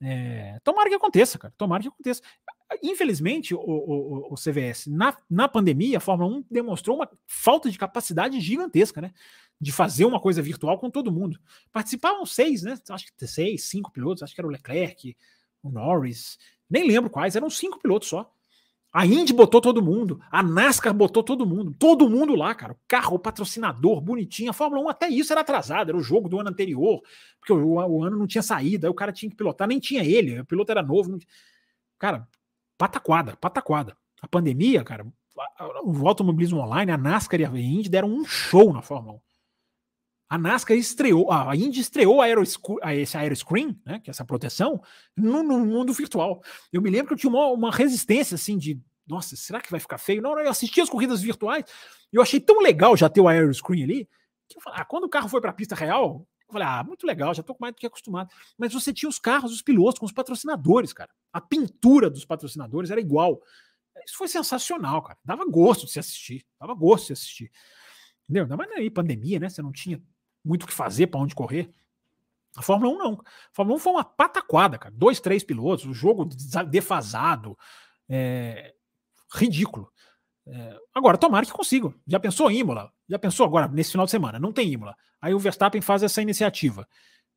É, tomara que aconteça, cara. Tomara que aconteça. Infelizmente, o, o, o, CVS, na, na pandemia, a Fórmula 1 demonstrou uma falta de capacidade gigantesca, né? De fazer uma coisa virtual com todo mundo. Participavam seis, né? Acho que seis, cinco pilotos, acho que era o Leclerc, o Norris, nem lembro quais, eram cinco pilotos só. A Indy botou todo mundo, a NASCAR botou todo mundo, todo mundo lá, cara. O carro, o patrocinador, bonitinho. A Fórmula 1 até isso era atrasado, era o jogo do ano anterior, porque o, o ano não tinha saído, aí o cara tinha que pilotar, nem tinha ele, o piloto era novo. Não... Cara, pataquada, pataquada. A pandemia, cara, o automobilismo online, a NASCAR e a Indy deram um show na Fórmula 1. A NASCAR estreou, a Indy estreou a aero, esse aeroscreen, né, que é essa proteção, no, no, mundo virtual. Eu me lembro que eu tinha uma, uma, resistência assim de, nossa, será que vai ficar feio? Não, eu assisti as corridas virtuais, eu achei tão legal já ter o aeroscreen ali, que eu falei, ah, quando o carro foi para a pista real, eu falei, ah, muito legal, já estou mais do que acostumado. Mas você tinha os carros, os pilotos com os patrocinadores, cara. A pintura dos patrocinadores era igual. Isso foi sensacional, cara. Dava gosto de se assistir. Dava gosto de se assistir. Entendeu? Ainda mais aí, pandemia, né? Você não tinha muito o que fazer, para onde correr. A Fórmula 1 não. A Fórmula 1 foi uma pataquada, cara. Dois, três pilotos, o jogo defasado, é, ridículo. É, agora, tomara que consigam. Já pensou Imola? Já pensou agora, nesse final de semana? Não tem Imola. Aí o Verstappen faz essa iniciativa,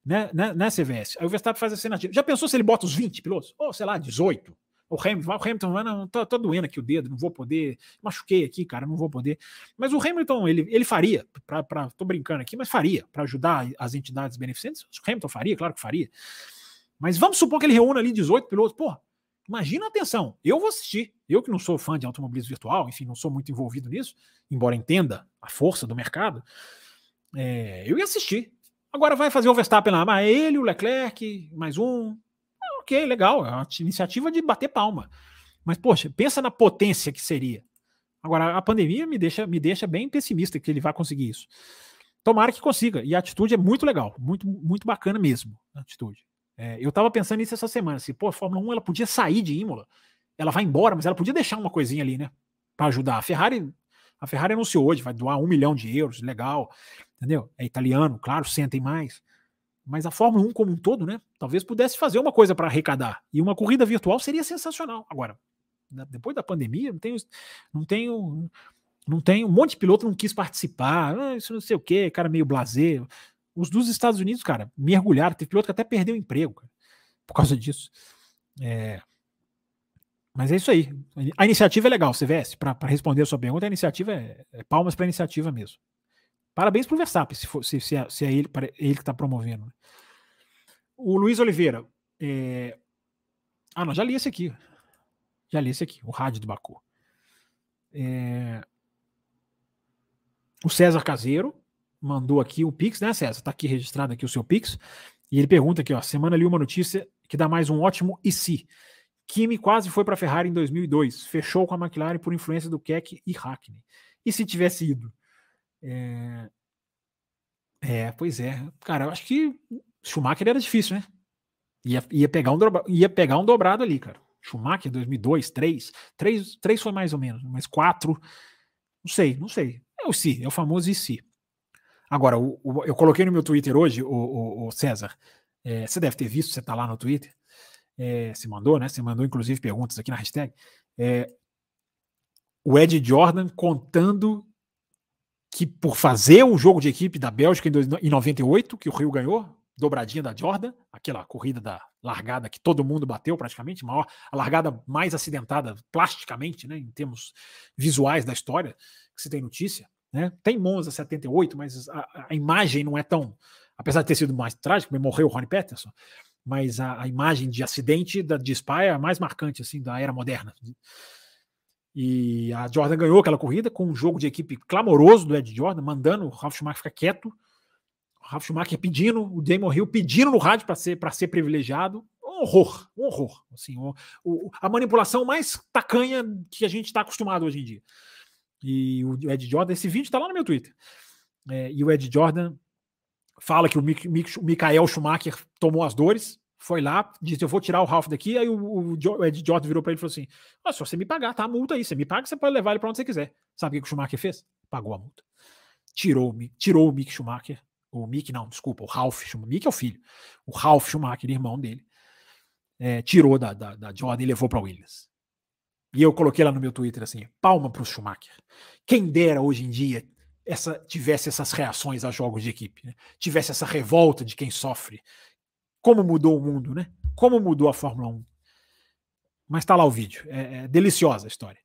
né, né, né CVS? Aí o Verstappen faz essa iniciativa. Já pensou se ele bota os 20 pilotos? Ou, sei lá, 18? O Hamilton, o Hamilton não, tô doendo aqui o dedo, não vou poder. Machuquei aqui, cara, não vou poder. Mas o Hamilton, ele, ele faria, pra, pra, tô brincando aqui, mas faria, para ajudar as entidades beneficentes. O Hamilton faria, claro que faria. Mas vamos supor que ele reúna ali 18 pilotos. Pô, imagina a atenção. Eu vou assistir. Eu que não sou fã de automobilismo virtual, enfim, não sou muito envolvido nisso, embora entenda a força do mercado, é, eu ia assistir. Agora vai fazer o Verstappen lá, mas ele, o Leclerc, mais um, ok, legal, é uma iniciativa de bater palma. Mas, poxa, pensa na potência que seria. Agora, a pandemia me deixa, me deixa bem pessimista que ele vai conseguir isso. Tomara que consiga. E a atitude é muito legal, muito, muito bacana mesmo. A atitude. É, eu tava pensando nisso essa semana. Assim, pô, a Fórmula 1 ela podia sair de Imola. Ela vai embora, mas ela podia deixar uma coisinha ali, né? Para ajudar. A Ferrari A Ferrari anunciou hoje, vai doar um milhão de euros, legal, entendeu? É italiano, claro, sentem mais. Mas a Fórmula 1 como um todo, né? Talvez pudesse fazer uma coisa para arrecadar. E uma corrida virtual seria sensacional. Agora, depois da pandemia, não tenho, não tenho, não tem um monte de piloto não quis participar, ah, isso não sei o que, cara meio blazer. Os dos Estados Unidos, cara, mergulharam. Teve piloto que até perdeu o emprego cara, por causa disso. É, mas é isso aí. A iniciativa é legal, CVS. Para responder a sua pergunta, a iniciativa é, é palmas para a iniciativa mesmo. Parabéns para o Verstappen, se, for, se, se, é, se é ele, ele que está promovendo. Né? O Luiz Oliveira. É... Ah, não, já li esse aqui. Já li esse aqui, o rádio do Baku. É... O César Caseiro mandou aqui o Pix, né, César? Está aqui registrado aqui o seu Pix. E ele pergunta aqui, ó, semana li uma notícia que dá mais um ótimo e se. Kimi quase foi para a Ferrari em 2002, fechou com a McLaren por influência do Keck e Hackney. E se tivesse ido? É... é, pois é. Cara, eu acho que Schumacher era difícil, né? Ia, ia, pegar um dobra, ia pegar um dobrado ali, cara. Schumacher 2002, 3, 3, 3 foi mais ou menos, mas 4, não sei, não sei. É o si, é o famoso e si. Agora, o, o, eu coloquei no meu Twitter hoje, o, o César, é, você deve ter visto, você está lá no Twitter, é, se mandou, né? Você mandou inclusive perguntas aqui na hashtag. É, o Ed Jordan contando que por fazer o jogo de equipe da Bélgica em, 98, que o Rio ganhou, dobradinha da Jordan, aquela corrida da largada que todo mundo bateu praticamente, maior, a largada mais acidentada plasticamente, né, em termos visuais da história, que se tem notícia. Né? Tem Monza 78, mas a, a imagem não é tão. Apesar de ter sido mais trágico, morreu o Ronnie Peterson, mas a, a, imagem de acidente da, de é a mais marcante assim da era moderna. E a Jordan ganhou aquela corrida com um jogo de equipe clamoroso do Ed Jordan, mandando o Ralf Schumacher ficar quieto. O Ralf Schumacher pedindo, o Damon Hill pedindo no rádio para ser, ser privilegiado. Um horror, um horror. Assim, o, o, a manipulação mais tacanha que a gente está acostumado hoje em dia. E o Ed Jordan, esse vídeo está lá no meu Twitter. É, e o Ed Jordan fala que o, Michael Schumacher tomou as dores, foi lá, disse: Eu vou tirar o Ralph daqui. Aí o, o Ed Jordan virou para ele e falou assim: ah, Se você me pagar, tá a multa aí. Você me paga, você pode levar ele para onde você quiser. Sabe o que o Schumacher fez? Pagou a multa. Tirou, tirou o Mick Schumacher. O Mick, não, desculpa, o Ralph Schumacher. Mick é o filho. O Ralph Schumacher, irmão dele, é, tirou da, da, da Jordan e levou para Williams. E eu coloquei lá no meu Twitter assim: palma para o Schumacher. Quem dera hoje em dia essa tivesse essas reações a jogos de equipe, né? tivesse essa revolta de quem sofre. Como mudou o mundo, né? Como mudou a Fórmula 1. Mas está lá o vídeo. É, é, deliciosa a história.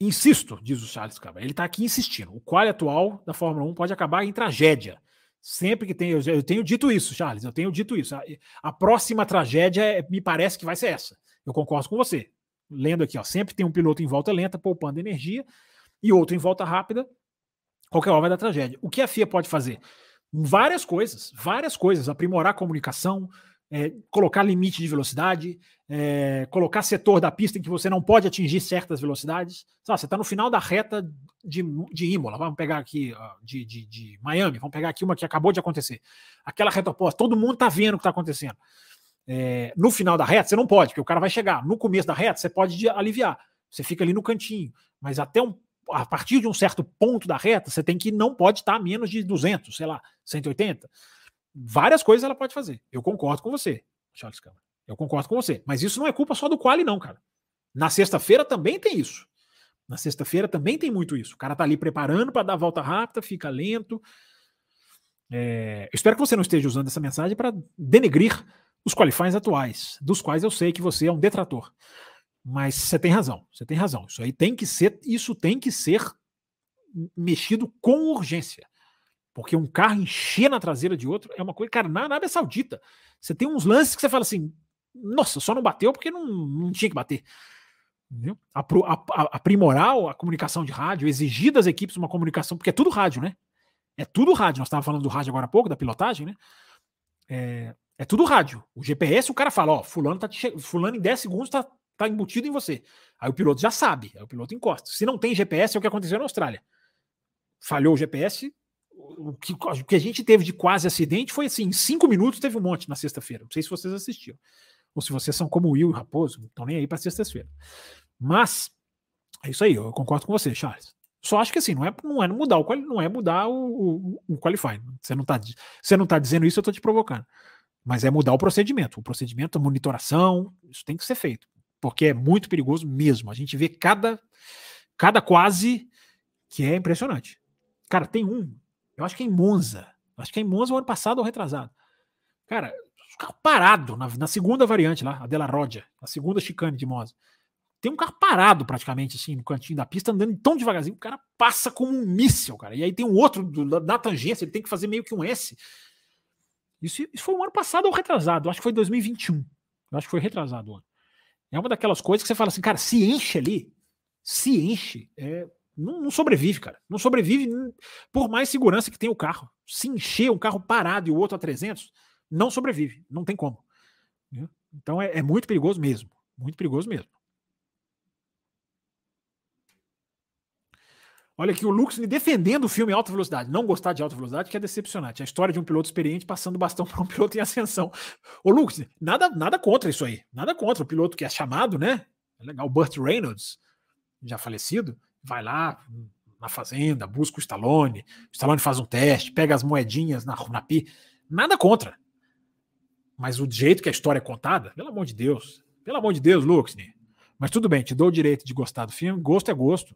Insisto, diz o Charles Cabra. Ele está aqui insistindo. O qual atual da Fórmula 1 pode acabar em tragédia. Sempre que tem. Eu, eu tenho dito isso, Charles. Eu tenho dito isso. A, a próxima tragédia é, me parece que vai ser essa. Eu concordo com você. Lendo aqui, ó, sempre tem um piloto em volta lenta, poupando energia e outro em volta rápida, qualquer hora vai dar tragédia. O que a FIA pode fazer? Várias coisas, várias coisas. Aprimorar a comunicação, é, colocar limite de velocidade, é, colocar setor da pista em que você não pode atingir certas velocidades. Sabe, você está no final da reta de, de Imola, vamos pegar aqui de, de, de, Miami, vamos pegar aqui uma que acabou de acontecer. Aquela reta oposta, todo mundo está vendo o que está acontecendo. É, no final da reta, você não pode, porque o cara vai chegar. No começo da reta, você pode aliviar. Você fica ali no cantinho. Mas até um a partir de um certo ponto da reta, você tem que não pode estar a menos de 200, sei lá, 180. Várias coisas ela pode fazer. Eu concordo com você, Charles Câmara. Eu concordo com você. Mas isso não é culpa só do quali, não, cara. Na sexta-feira também tem isso. Na sexta-feira também tem muito isso. O cara tá ali preparando para dar a volta rápida, fica lento. É, eu espero que você não esteja usando essa mensagem para denegrir os qualifies atuais, dos quais eu sei que você é um detrator. Mas você tem razão, você tem razão. Isso aí tem que ser, isso tem que ser mexido com urgência. Porque um carro encher na traseira de outro é uma coisa, cara, na Arábia Saudita, você tem uns lances que você fala assim, nossa, só não bateu porque não, não tinha que bater. Entendeu? Aprimorar a comunicação de rádio, exigir das equipes uma comunicação, porque é tudo rádio, né? É tudo rádio. Nós estávamos falando do rádio agora há pouco, da pilotagem, né? É, é tudo rádio. O GPS, o cara fala, ó, fulano, tá fulano em 10 segundos tá, está embutido em você. Aí o piloto já sabe, aí o piloto encosta. Se não tem GPS, é o que aconteceu na Austrália. Falhou o GPS, o que, o que a gente teve de quase acidente foi assim: em cinco minutos teve um monte na sexta-feira. Não sei se vocês assistiram. Ou se vocês são como Will e Raposo, não estão nem aí para sexta-feira. Mas É isso aí, eu concordo com você, Charles. Só acho que assim, não é, não é mudar o não é mudar o, o, o qualifying. Você não está você não tá dizendo isso, eu estou te provocando. Mas é mudar o procedimento. O procedimento, a monitoração, isso tem que ser feito. Porque é muito perigoso mesmo. A gente vê cada, cada quase que é impressionante. Cara, tem um, eu acho que é em Monza. Acho que é em Monza o ano passado ou retrasado. Cara, carro parado na, na segunda variante lá, a Della Rodia, a segunda chicane de Monza. Tem um carro parado praticamente, assim, no cantinho da pista, andando tão devagarzinho, o cara passa como um míssil, cara. E aí tem um outro do, na tangência, ele tem que fazer meio que um S. Isso, isso foi um ano passado ou retrasado, acho que foi 2021. Eu acho que foi retrasado. É uma daquelas coisas que você fala assim, cara, se enche ali, se enche, é, não, não, sobrevive, cara. Não sobrevive por mais segurança que tenha o carro. Se encher um carro parado e o outro a 300, não sobrevive. Não tem como. Então é, é muito perigoso mesmo. Muito perigoso mesmo. Olha aqui o Lux defendendo o filme Alta Velocidade. Não gostar de alta velocidade que é decepcionante. A história de um piloto experiente passando bastão para um piloto em ascensão. Ô Lux, nada, nada contra isso aí. Nada contra o piloto que é chamado, né? É legal. O Burt Reynolds, já falecido, vai lá na fazenda, busca o Stallone. O Stallone faz um teste, pega as moedinhas na, na pi. Nada contra. Mas o jeito que a história é contada, pelo amor de Deus. Pelo amor de Deus, Lux. Mas tudo bem, te dou o direito de gostar do filme. Gosto é gosto.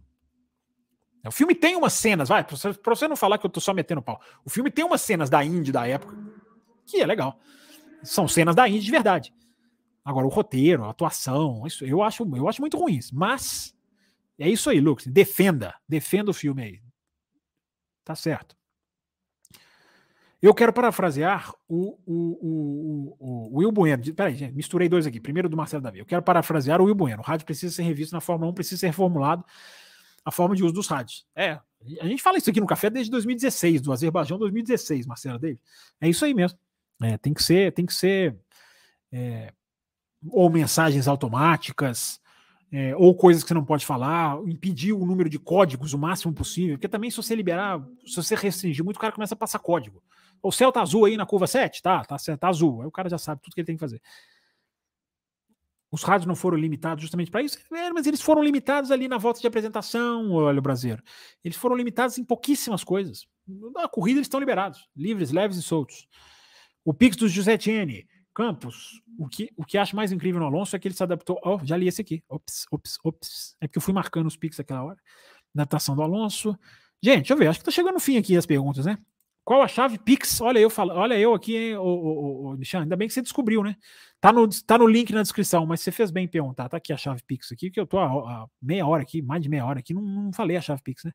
O filme tem umas cenas, vai, pra você, não falar que eu tô só metendo pau. O filme tem umas cenas da Indy da época que é legal. São cenas da Indy de verdade. Agora, o roteiro, a atuação, isso eu acho, eu acho muito ruins. Mas é isso aí, Lucas. Defenda. Defenda o filme aí. Tá certo. Eu quero parafrasear o, o, o, o, Will Bueno. Peraí, gente, misturei dois aqui. Primeiro do Marcelo Davi. Eu quero parafrasear o Will Bueno. O rádio precisa ser revisto na Fórmula 1, precisa ser reformulado a forma de uso dos rádios. É, a gente fala isso aqui no café desde 2016, do Azerbaijão 2016, Marcelo David. É isso aí mesmo. É, tem que ser, tem que ser é, ou mensagens automáticas, é, ou coisas que você não pode falar, impedir o número de códigos o máximo possível, porque também se você liberar, se você restringir muito, o cara começa a passar código. O céu tá azul aí na curva 7? Tá, tá, tá azul. Aí o cara já sabe tudo que ele tem que fazer os rádios não foram limitados justamente para isso, é, mas eles foram limitados ali na volta de apresentação, olha o brasileiro. Eles foram limitados em pouquíssimas coisas. Na corrida eles estão liberados, livres, leves e soltos. O Pix do José Tiene, Campos, o que, o que acho mais incrível no Alonso é que ele se adaptou. Oh, já li esse aqui. Ops, ops, ops. É porque eu fui marcando os Pix aquela hora. Adaptação do Alonso. Gente, deixa eu ver. Acho que tá chegando no fim aqui as perguntas, né? Qual a chave Pix? Olha eu falo, olha eu aqui, hein, ô, ô, ainda bem que você descobriu, né? Tá no, tá no link na descrição, mas você fez bem em perguntar. Tá aqui a chave Pix aqui, que eu tô há, meia hora aqui, mais de meia hora aqui, não, não falei a chave Pix, né?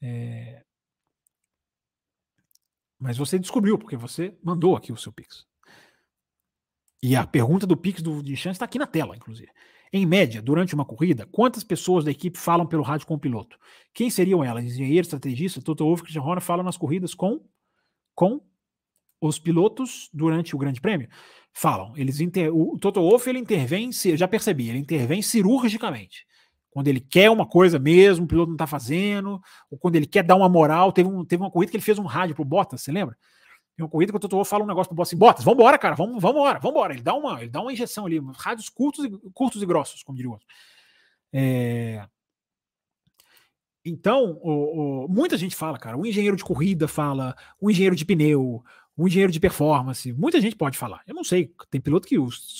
É... Mas você descobriu, porque você mandou aqui o seu Pix. E a pergunta do Pix do Dichan está aqui na tela, inclusive. Em média, durante uma corrida, quantas pessoas da equipe falam pelo rádio com o piloto? Quem seriam elas? Engenheiro, estrategista, Toto Wolff Christian Horner falam nas corridas com, com os pilotos durante o Grande Prêmio? Falam. Eles inter... O Toto Wolff ele intervém, já percebi, ele intervém cirurgicamente. Quando ele quer uma coisa mesmo, o piloto não está fazendo, ou quando ele quer dar uma moral. Teve, um, teve uma corrida que ele fez um rádio pro Bottas, você lembra? Em uma corrida que o Toto fala um negócio pro Bottas assim, Bottas, vambora, cara, vamos, vambora, vambora. Ele dá uma, ele dá uma injeção ali, rádios curtos e, curtos e grossos, como diria o outro. É... Então, o, o, muita gente fala, cara, o engenheiro de corrida fala, o engenheiro de pneu, o engenheiro de performance, muita gente pode falar. Eu não sei, tem piloto que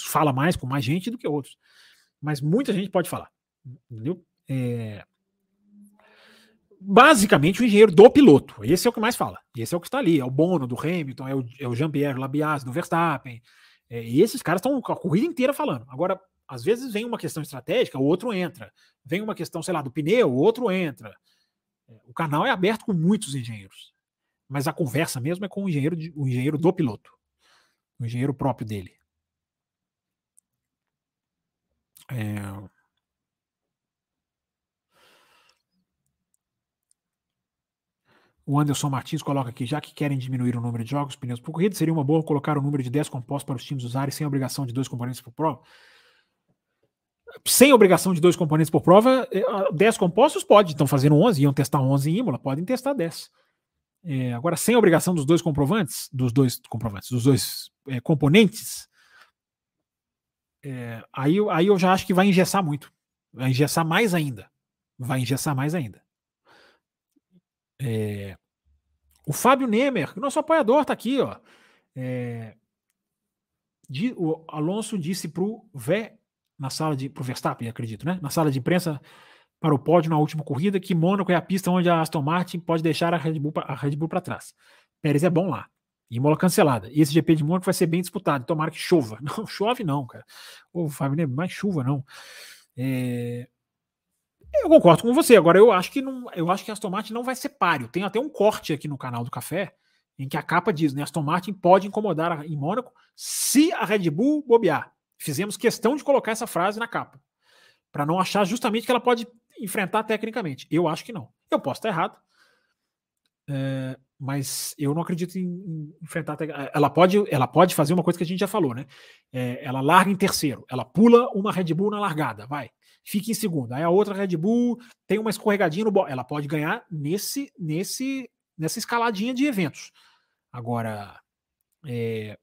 fala mais com mais gente do que outros, mas muita gente pode falar, entendeu? É basicamente o engenheiro do piloto. Esse é o que mais fala. Esse é o que está ali. É o Bono do Hamilton, é o, é o Jean-Pierre Labias do Verstappen. É, e esses caras estão a corrida inteira falando. Agora, às vezes vem uma questão estratégica, o outro entra. Vem uma questão, sei lá, do pneu, o outro entra. É, o canal é aberto com muitos engenheiros. Mas a conversa mesmo é com o engenheiro, de, o engenheiro do piloto. O engenheiro próprio dele. É, O Anderson Martins coloca aqui, já que querem diminuir o número de jogos, pneus por corrida, seria uma boa colocar o número de 10 compostos para os times usarem sem obrigação de dois componentes por prova? Sem obrigação de dois componentes por prova, 10 é, compostos pode, estão fazendo 11, iam testar 11 em Imola, podem testar 10. É, agora, sem obrigação dos dois comprovantes, dos dois comprovantes, dos dois é, componentes, é, aí, aí eu já acho que vai engessar muito. Vai engessar mais ainda. Vai engessar mais ainda. É, o Fábio Nemer, nosso apoiador, está aqui, ó. É, de, o Alonso disse pro Vé na sala de pro Verstappen, acredito, né? Na sala de imprensa para o pódio na última corrida que Mônaco é a pista onde a Aston Martin pode deixar a Red Bull para trás. Pérez é bom lá. E mola cancelada. E esse GP de Mônaco vai ser bem disputado. Tomara que chova. Não chove não, cara. Ô, Fábio Nemer, mais chuva não. É, eu concordo com você. Agora, eu acho que não, eu acho que Aston Martin não vai ser páreo. Tem até um corte aqui no canal do Café em que a capa diz, né? Aston Martin pode incomodar em Mônaco se a Red Bull bobear. Fizemos questão de colocar essa frase na capa, para não achar justamente que ela pode enfrentar tecnicamente. Eu acho que não. Eu posso estar errado, é, mas eu não acredito em, enfrentar. Ela pode, ela pode fazer uma coisa que a gente já falou, né? É, ela larga em terceiro, ela pula uma Red Bull na largada, vai fica em segundo. Aí a outra Red Bull tem uma escorregadinha no ela pode ganhar nesse nesse nessa escaladinha de eventos. Agora, é,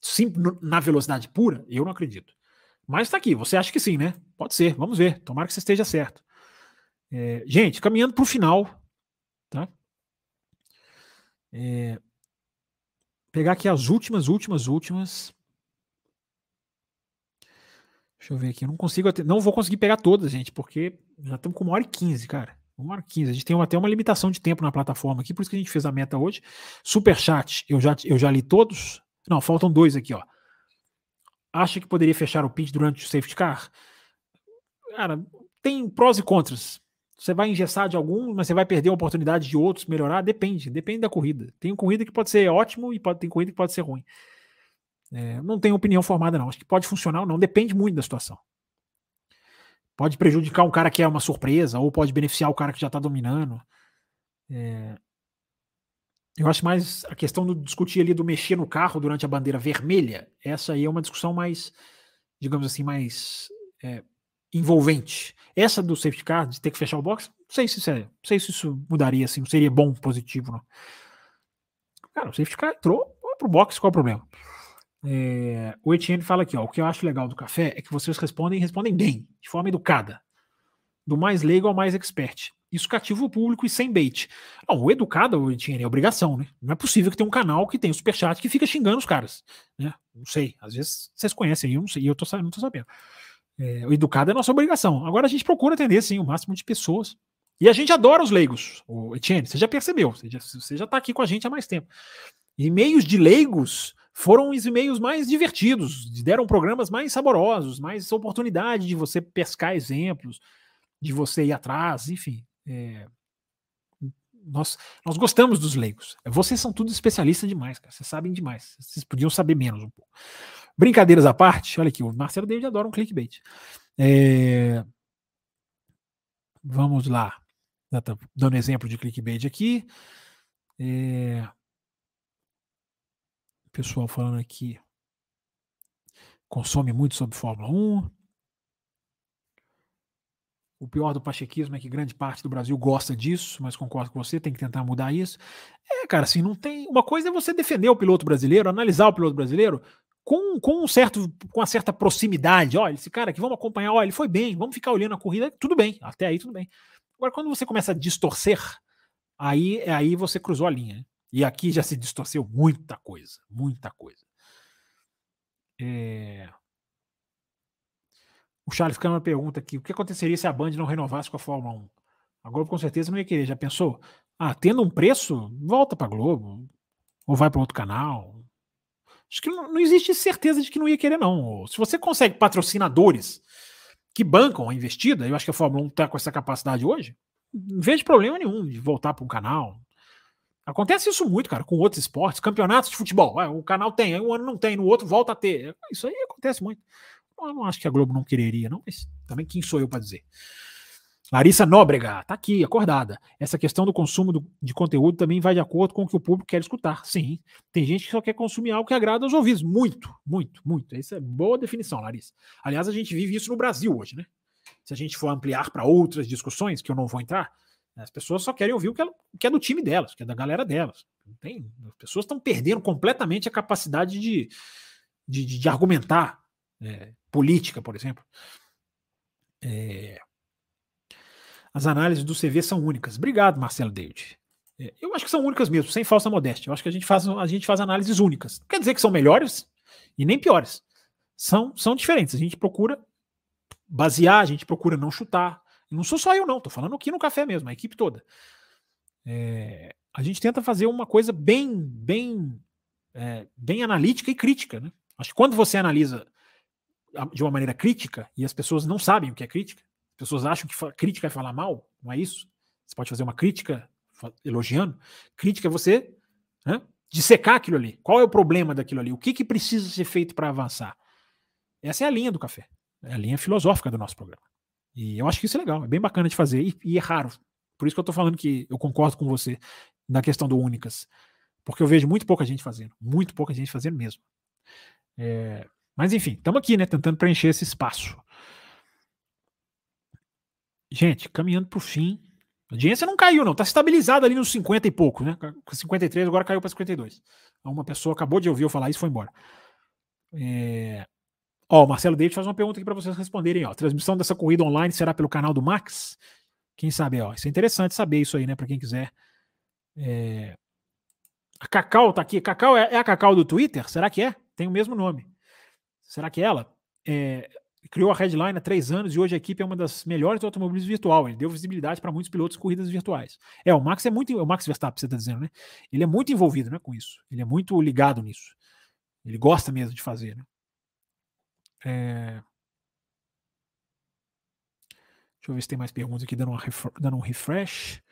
sim, na velocidade pura, eu não acredito. Mas está aqui, você acha que sim, né? Pode ser, vamos ver. Tomara que você esteja certo. É, gente, caminhando para o final, tá? É, pegar aqui as últimas, últimas, últimas. Deixa eu ver aqui. Eu não consigo. Não vou conseguir pegar todas, gente, porque já estamos com uma hora e quinze, cara. Uma hora e quinze. A gente tem até uma limitação de tempo na plataforma aqui, por isso que a gente fez a meta hoje. Super chat, eu já, eu já li todos. Não, faltam dois aqui, ó. Acha que poderia fechar o pitch durante o safety car? Cara, tem prós e contras. Você vai engessar de alguns, mas você vai perder a oportunidade de outros melhorar? Depende, depende da corrida. Tem corrida que pode ser ótimo e pode, tem corrida que pode ser ruim. É, não tenho opinião formada, não. Acho que pode funcionar ou não, depende muito da situação. Pode prejudicar um cara que é uma surpresa, ou pode beneficiar o cara que já está dominando. É, eu acho mais a questão do discutir ali do mexer no carro durante a bandeira vermelha. Essa aí é uma discussão mais, digamos assim, mais é, envolvente. Essa do safety car, de ter que fechar o box, não sei se isso, é, não sei se isso mudaria, assim, não seria bom, positivo, não. Cara, o safety car entrou, vai pro box, qual é o problema? É, o Etienne fala aqui, ó, o que eu acho legal do café é que vocês respondem respondem bem, de forma educada. Do mais leigo ao mais expert. Isso cativa o público e sem bait. Não, o educado, o Etienne, é obrigação, né? Não é possível que tenha um canal que tem superchat que fica xingando os caras. Né? Não sei, às vezes vocês conhecem, eu não sei, eu tô, não tô sabendo. É, o educado é nossa obrigação. Agora a gente procura atender, sim, o máximo de pessoas. E a gente adora os leigos, o Etienne, você já percebeu, você já, você já tá aqui com a gente há mais tempo. E meios de leigos foram os e-mails mais divertidos, deram programas mais saborosos, mais oportunidade de você pescar exemplos, de você ir atrás, enfim. É, nós, nós gostamos dos leigos. Vocês são tudo especialistas demais, cara. Vocês sabem demais. Vocês podiam saber menos um pouco. Brincadeiras à parte, olha aqui, o Marcelo David adora um clickbait. É, vamos lá. Dando exemplo de clickbait aqui. É, Pessoal falando aqui. Consome muito sobre Fórmula 1. O pior do pachequismo é que grande parte do Brasil gosta disso, mas concordo com você, tem que tentar mudar isso. É, cara, assim, não tem. Uma coisa é você defender o piloto brasileiro, analisar o piloto brasileiro com, com um certo, com uma certa proximidade. Olha, esse cara aqui, vamos acompanhar, olha, ele foi bem, vamos ficar olhando a corrida, tudo bem, até aí tudo bem. Agora, quando você começa a distorcer, aí, aí você cruzou a linha. Né? E aqui já se distorceu muita coisa, muita coisa. É... O Charles Câmara pergunta aqui: o que aconteceria se a Band não renovasse com a Fórmula 1? A Globo com certeza não ia querer. Já pensou? Ah, tendo um preço, volta para Globo. Ou vai para outro canal. Acho que não, não, existe certeza de que não ia querer, não. Se você consegue patrocinadores que bancam a investida, eu acho que a Fórmula 1 está com essa capacidade hoje, não vejo problema nenhum de voltar para um canal. Acontece isso muito, cara, com outros esportes, campeonatos de futebol. o canal tem, aí um ano não tem, no outro volta a ter. Isso aí acontece muito. Eu não acho que a Globo não quereria, não, mas também quem sou eu para dizer? Larissa Nóbrega, tá aqui, acordada. Essa questão do consumo do, de conteúdo também vai de acordo com o que o público quer escutar. Sim, tem gente que só quer consumir algo que agrada aos ouvidos. Muito, muito, muito. Essa é boa definição, Larissa. Aliás, a gente vive isso no Brasil hoje, né? Se a gente for ampliar para outras discussões, que eu não vou entrar, as pessoas só querem ouvir o que, é, o que é do time delas, que é da galera delas. Tem, as pessoas estão perdendo completamente a capacidade de, de, de, de argumentar é, política, por exemplo. É, as análises do CV são únicas. Obrigado, Marcelo David. É, eu acho que são únicas mesmo, sem falsa modéstia. Eu acho que a gente faz, a gente faz análises únicas. Não quer dizer que são melhores e nem piores. São, são diferentes. A gente procura basear, a gente procura não chutar. Não sou só eu, não. Estou falando aqui no café mesmo, a equipe toda. É, a gente tenta fazer uma coisa bem, bem, é, bem analítica e crítica. Né? Acho que quando você analisa de uma maneira crítica, e as pessoas não sabem o que é crítica, as pessoas acham que crítica é falar mal, não é isso? Você pode fazer uma crítica elogiando. Crítica é você né, dissecar aquilo ali. Qual é o problema daquilo ali? O que, que precisa ser feito para avançar? Essa é a linha do café. É a linha filosófica do nosso programa. E eu acho que isso é legal, é bem bacana de fazer e, e é raro. Por isso que eu estou falando que eu concordo com você na questão do Únicas. Porque eu vejo muito pouca gente fazendo. Muito pouca gente fazendo mesmo. É, mas enfim, estamos aqui, né? Tentando preencher esse espaço. Gente, caminhando para o fim. A audiência não caiu, não. Está estabilizada ali nos 50 e pouco, né? 53, agora caiu para 52. Uma pessoa acabou de ouvir eu falar isso e foi embora. É... Ó, o Marcelo David faz uma pergunta aqui para vocês responderem. Ó, a transmissão dessa corrida online será pelo canal do Max? Quem sabe, ó. Isso é interessante saber isso aí, né? Para quem quiser. É... A Cacau tá aqui. Cacau é, é, a Cacau do Twitter? Será que é? Tem o mesmo nome. Será que é ela? É... Criou a Headline há três anos e hoje a equipe é uma das melhores do automobilismo virtual. Ele deu visibilidade para muitos pilotos de corridas virtuais. É, o Max é muito. O Max Verstappen, você está dizendo, né? Ele é muito envolvido né, com isso. Ele é muito ligado nisso. Ele gosta mesmo de fazer, né? É... Deixa eu ver se tem mais perguntas aqui, dando, dando um refresh.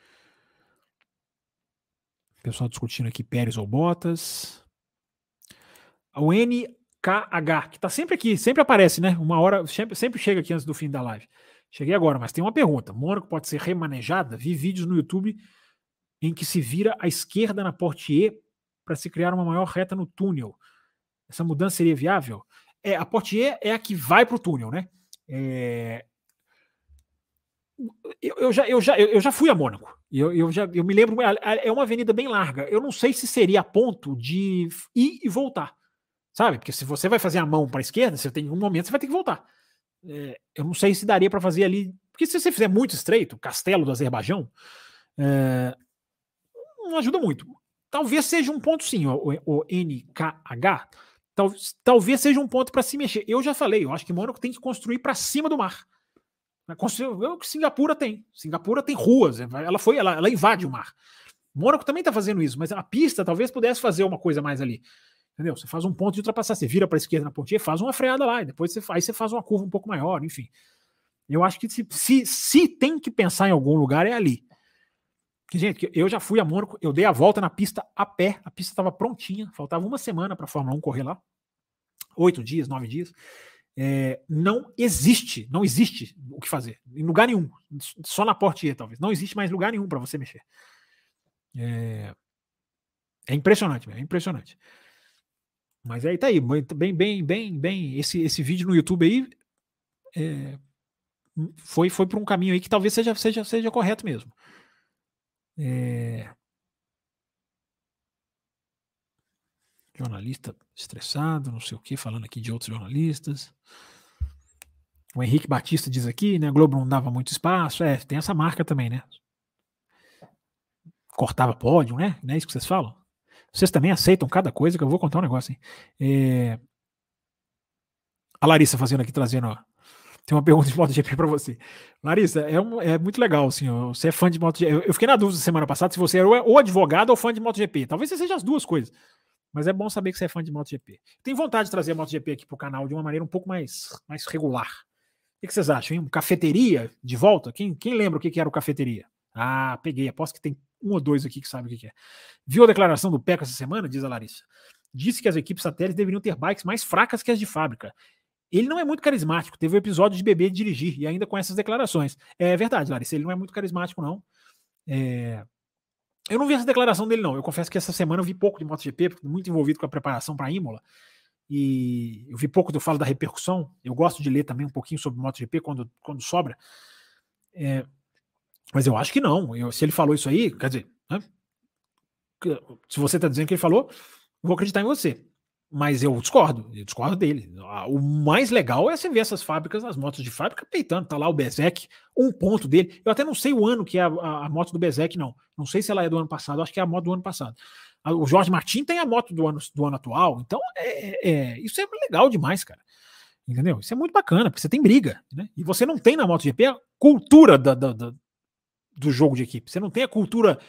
Pessoal discutindo aqui Pérez ou Bottas. O NKH, que está sempre aqui, sempre aparece, né? Uma hora, sempre, sempre chega aqui antes do fim da live. Cheguei agora, mas tem uma pergunta. Mônaco pode ser remanejada? Vi vídeos no YouTube em que se vira à esquerda na Portier para se criar uma maior reta no túnel. Essa mudança seria viável? É, a Portier é a que vai para o túnel, né? É, eu, eu, já, eu, já, eu já fui a Mônaco. Eu, eu, já, eu me lembro, é uma avenida bem larga. Eu não sei se seria a ponto de ir e voltar. Sabe? Porque se você vai fazer a mão para a esquerda, você tem um momento você vai ter que voltar. É, eu não sei se daria para fazer ali. Porque se você fizer muito estreito, Castelo do Azerbaijão, é, não ajuda muito. Talvez seja um ponto sim, o, o NKH Tal, talvez seja um ponto para se mexer. Eu já falei, eu acho que Mônaco tem que construir para cima do mar. O que Singapura tem. Singapura tem ruas, ela foi, ela, ela invade o mar. Mônaco também está fazendo isso, mas a pista talvez pudesse fazer uma coisa mais ali. Entendeu? Você faz um ponto de ultrapassar, você vira para a esquerda na pontinha, faz uma freada lá, e depois você faz, você faz uma curva um pouco maior, enfim. Eu acho que se, se, se tem que pensar em algum lugar, é ali. Gente, eu já fui a Mônaco, eu dei a volta na pista a pé, a pista estava prontinha, faltava uma semana para a Fórmula 1 correr lá, oito dias, nove dias. É, não existe, não existe o que fazer, em lugar nenhum, só na Portier talvez, não existe mais lugar nenhum para você mexer. É, é impressionante, é impressionante. Mas aí tá aí, bem, bem, bem, bem, esse, esse vídeo no YouTube aí é, foi, foi por um caminho aí que talvez seja, seja, seja correto mesmo. É... Jornalista estressado, não sei o que, falando aqui de outros jornalistas. O Henrique Batista diz aqui, né? A Globo não dava muito espaço. É, tem essa marca também, né? Cortava pódio, né? Não é isso que vocês falam? Vocês também aceitam cada coisa que eu vou contar um negócio, hein? É... A Larissa fazendo aqui, trazendo, ó. Tem uma pergunta de MotoGP para você. Larissa, é, um, é, muito legal, assim, você é fã de MotoGP. Eu, eu fiquei na dúvida semana passada se você era ou advogado ou fã de MotoGP. Talvez você seja as duas coisas. Mas é bom saber que você é fã de MotoGP. Tenho vontade de trazer a MotoGP aqui pro canal de uma maneira um pouco mais, mais regular. O que vocês acham, hein? Cafeteria de volta? Quem, quem lembra o que era o cafeteria? Ah, peguei. Aposto que tem um ou dois aqui que sabe o que é. Viu a declaração do PECO essa semana? Diz a Larissa. Disse que as equipes satélites deveriam ter bikes mais fracas que as de fábrica. Ele não é muito carismático. Teve o um episódio de bebê dirigir e ainda com essas declarações. É verdade, Larissa. Ele não é muito carismático, não. É... Eu não vi essa declaração dele, não. Eu confesso que essa semana eu vi pouco de MotoGP, muito envolvido com a preparação para Imola. E eu vi pouco do falo da repercussão. Eu gosto de ler também um pouquinho sobre MotoGP quando, quando sobra. É... Mas eu acho que não. Eu, se ele falou isso aí, quer dizer, né? se você está dizendo que ele falou, vou acreditar em você. Mas eu discordo, eu discordo dele. O mais legal é você ver essas fábricas, as motos de fábrica peitando. Tá lá o Bezek, um ponto dele. Eu até não sei o ano que é a, a, a moto do Bezek, não. Não sei se ela é do ano passado, acho que é a moto do ano passado. O Jorge Martin tem a moto do ano, do ano atual. Então, é, é, isso é legal demais, cara. Entendeu? Isso é muito bacana, porque você tem briga. Né? E você não tem na MotoGP a cultura da, da, da, do jogo de equipe. Você não tem a cultura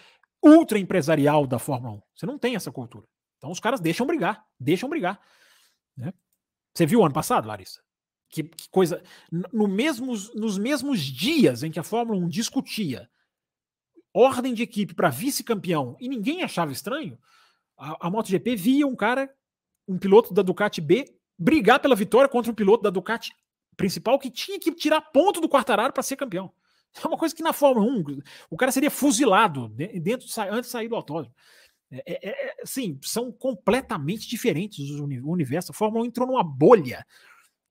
ultra empresarial da Fórmula 1. Você não tem essa cultura. Então os caras deixam brigar, deixam brigar. Né? Você viu ano passado, Larissa? Que, que coisa. No mesmos, nos mesmos dias em que a Fórmula 1 discutia ordem de equipe para vice-campeão e ninguém achava estranho, a, a MotoGP via um cara, um piloto da Ducati B, brigar pela vitória contra um piloto da Ducati principal que tinha que tirar ponto do quartararo para ser campeão. É uma coisa que na Fórmula 1 o cara seria fuzilado dentro antes de sair do autódromo. É, é, é, sim, são completamente diferentes os universos. A Fórmula 1 entrou numa bolha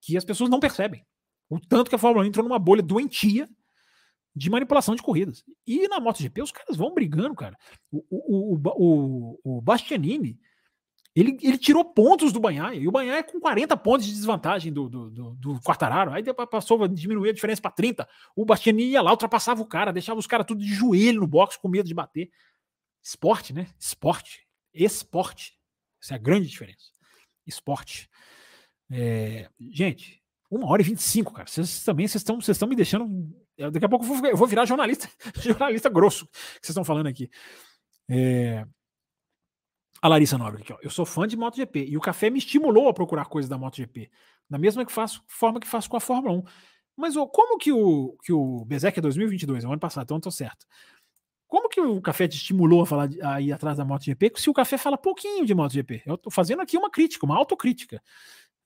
que as pessoas não percebem. O tanto que a Fórmula 1 entrou numa bolha doentia de manipulação de corridas. E na MotoGP os caras vão brigando, cara. O, o, o, o, Bastianini, ele, ele tirou pontos do Banhaia, e o Banhaia é com 40 pontos de desvantagem do, do, do, do Quartararo. Aí passou a diminuir a diferença para 30. O Bastianini ia lá, ultrapassava o cara, deixava os caras tudo de joelho no box com medo de bater. Esporte, né? Esporte. Esporte. Essa é a grande diferença. Esporte. É, gente, uma hora e vinte e cinco, cara. Vocês também vocês estão, vocês estão me deixando. Daqui a pouco eu vou, eu vou virar jornalista, jornalista grosso que vocês estão falando aqui. É, a Larissa Nobre aqui, ó. Eu sou fã de MotoGP e o café me estimulou a procurar coisas da MotoGP, da mesma que faço, forma que faço com a Fórmula 1. Mas ó, como que o, que o Bezek é 2022, é o ano passado, então eu tô certo. Como que o café te estimulou a falar a ir atrás da MotoGP se o café fala pouquinho de MotoGP? Eu estou fazendo aqui uma crítica, uma autocrítica.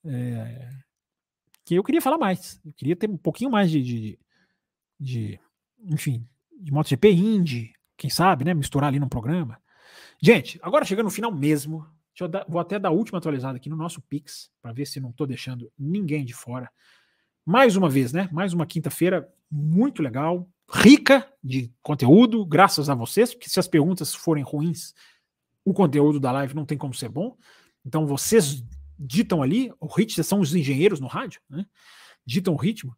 É, que eu queria falar mais. Eu queria ter um pouquinho mais de, de, de enfim, de MotoGP Indy, quem sabe, né? Misturar ali no programa. Gente, agora chegando no final mesmo, dar, vou até dar a última atualizada aqui no nosso Pix, para ver se não estou deixando ninguém de fora. Mais uma vez, né? Mais uma quinta-feira muito legal rica de conteúdo, graças a vocês, porque se as perguntas forem ruins, o conteúdo da live não tem como ser bom. Então vocês ditam ali, o ritmo, são os engenheiros no rádio, né? Ditam o ritmo.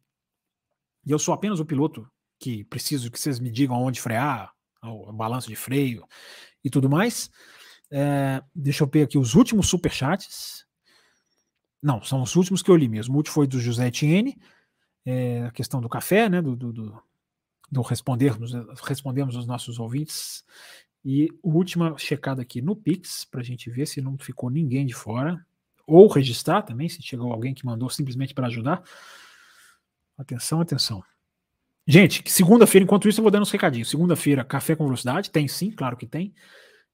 E eu sou apenas o piloto que preciso que vocês me digam aonde frear, o balanço de freio e tudo mais. É, deixa eu ver aqui os últimos superchats. Não, são os últimos que eu li mesmo. O último foi do José Etienne, é, a questão do café, né? Do, do, do, do respondermos, respondermos os nossos ouvintes. E última checada aqui no Pix, para a gente ver se não ficou ninguém de fora. Ou registrar também, se chegou alguém que mandou simplesmente para ajudar. Atenção, atenção. Gente, segunda-feira, enquanto isso, eu vou dando uns recadinhos. Segunda-feira, café com velocidade, tem sim, claro que tem.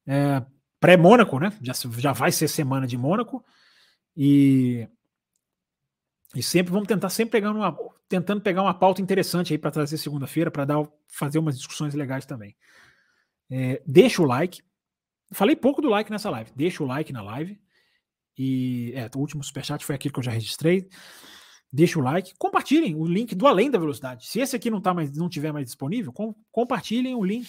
É, Pré-Mônaco, né? Já, já vai ser semana de Mônaco. E e sempre vamos tentar sempre pegando uma, tentando pegar uma pauta interessante aí para trazer segunda-feira, para dar fazer umas discussões legais também. É, deixa o like. Falei pouco do like nessa live. Deixa o like na live. E é, o último superchat foi aquele que eu já registrei. Deixa o like, compartilhem o link do Além da Velocidade. Se esse aqui não tá mais, não tiver mais disponível, com, compartilhem o link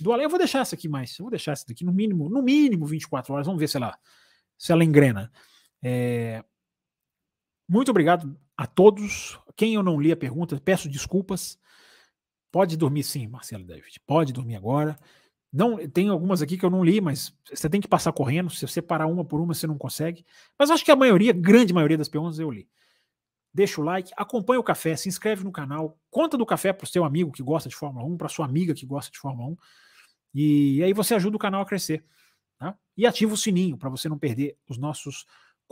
do Além. Eu vou deixar essa aqui mais. Eu vou deixar essa daqui no mínimo, no mínimo 24 horas. Vamos ver se ela, se ela engrena. É, muito obrigado a todos. Quem eu não li a pergunta, peço desculpas. Pode dormir sim, Marcelo David. Pode dormir agora. Não, tem algumas aqui que eu não li, mas você tem que passar correndo. Se você parar uma por uma, você não consegue. Mas acho que a maioria, grande maioria das perguntas eu li. Deixa o like, acompanha o café, se inscreve no canal, conta do café para o seu amigo que gosta de Fórmula 1, para sua amiga que gosta de Fórmula 1. E aí você ajuda o canal a crescer. Tá? E ativa o sininho para você não perder os nossos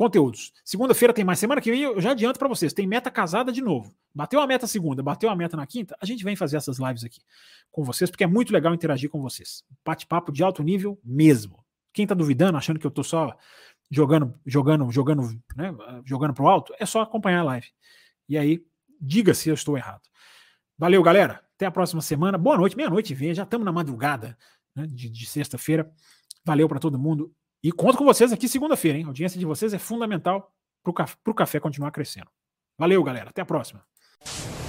conteúdos. Segunda-feira tem mais. Semana que vem eu já adianto para vocês. Tem meta casada de novo. Bateu a meta segunda, bateu a meta na quinta. A gente vem fazer essas lives aqui com vocês, porque é muito legal interagir com vocês. Bate-papo de alto nível mesmo. Quem tá duvidando, achando que eu tô só jogando, jogando, jogando, né, jogando pro alto, é só acompanhar a live. E aí, diga se eu estou errado. Valeu, galera. Até a próxima semana. Boa noite, meia-noite e Já estamos na madrugada né, de, de sexta-feira. Valeu para todo mundo e conto com vocês aqui segunda-feira, hein? A audiência de vocês é fundamental para o café continuar crescendo. Valeu, galera. Até a próxima.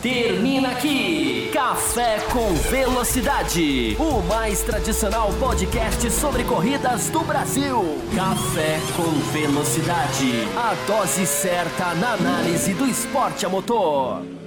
Termina aqui Café com Velocidade, o mais tradicional podcast sobre corridas do Brasil. Café com Velocidade, a dose certa na análise do esporte a motor.